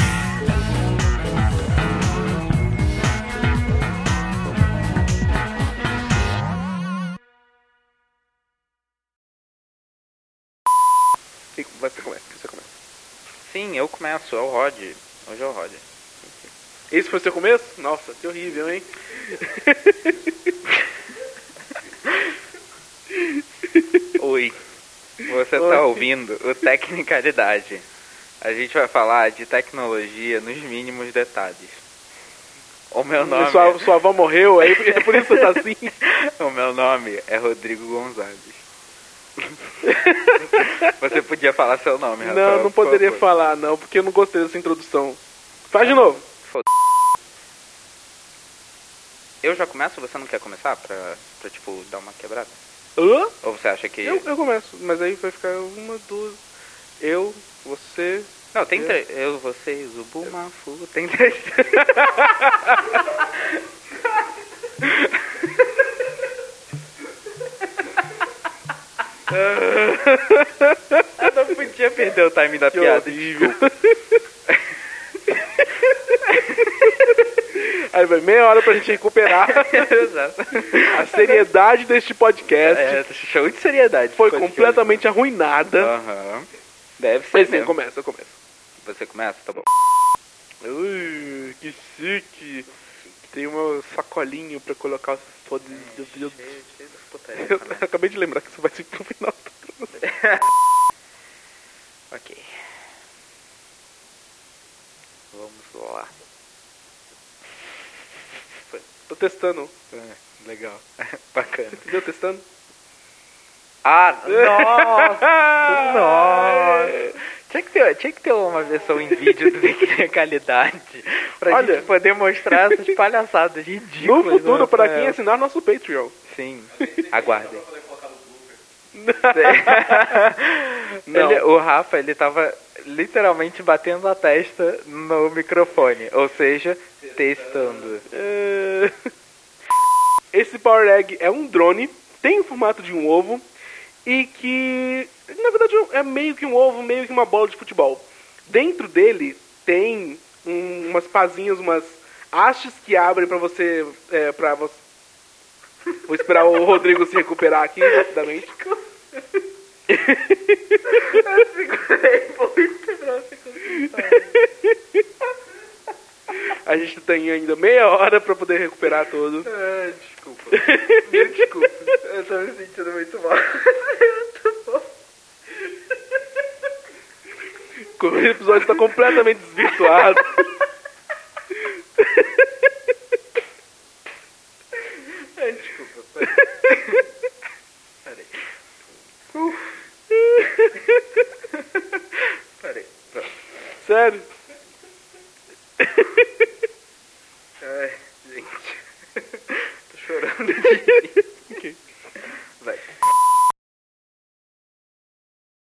Você começa, você começa. Sim, eu começo. É o Rod. Hoje é o Rod. Esse foi seu começo? Nossa, que horrível, hein? Oi. Você Oi. tá ouvindo o Tecnicalidade. A gente vai falar de tecnologia nos mínimos detalhes. O meu nome, Sua, sua avó morreu, aí é por isso que você tá assim. o meu nome é Rodrigo Gonzalez. Você podia falar seu nome, Rafael. Não, não poderia falar, não, porque eu não gostei dessa introdução. Faz de novo. Eu já começo? Você não quer começar pra, pra tipo, dar uma quebrada? Hã? Ou você acha que... Eu, eu começo, mas aí vai ficar uma, duas. Eu, você. Não, tem Eu- três. Eu, você e o Zubumafu. Tem três. Eu não podia perder o time da Que piada. horrível. Aí vai meia hora pra gente recuperar Exato. a seriedade deste podcast. É, show de seriedade. Foi completamente arruinada. Aham. Deve ser Mas sim, mesmo. começa, eu começo. Você começa? Tá bom. Ui, que chique. Tem um sacolinho pra colocar os foda do Deus. Eu acabei de lembrar que isso vai ser pro final. Ok. Vamos lá. Tô testando. É, legal. Bacana. Entendeu? Testando. Ah, nossa! nossa! Tinha que, ter, tinha que ter uma versão em vídeo do que qualidade pra Olha. gente poder mostrar essas palhaçadas No ridículas. do futuro, para Rafael. quem assinar nosso Patreon. Sim, aguardem. Não. Ele- o Rafa, ele tava literalmente batendo a testa no microfone, ou seja, testando. É, Esse Power Egg é um drone, tem o formato de um ovo e que, na verdade, é meio que um ovo, meio que uma bola de futebol. Dentro dele tem um- umas pazinhas, umas hastes que abrem pra você, é, para você. Vou esperar o Rodrigo se recuperar aqui rapidamente. A gente tem ainda meia hora pra poder recuperar todo. Ah, desculpa. Me desculpa. Eu tô me sentindo muito mal. O episódio está completamente desvirtuado. Ai, desculpa. Peraí. Peraí. Pronto. Sério. Ai, gente. Tô chorando.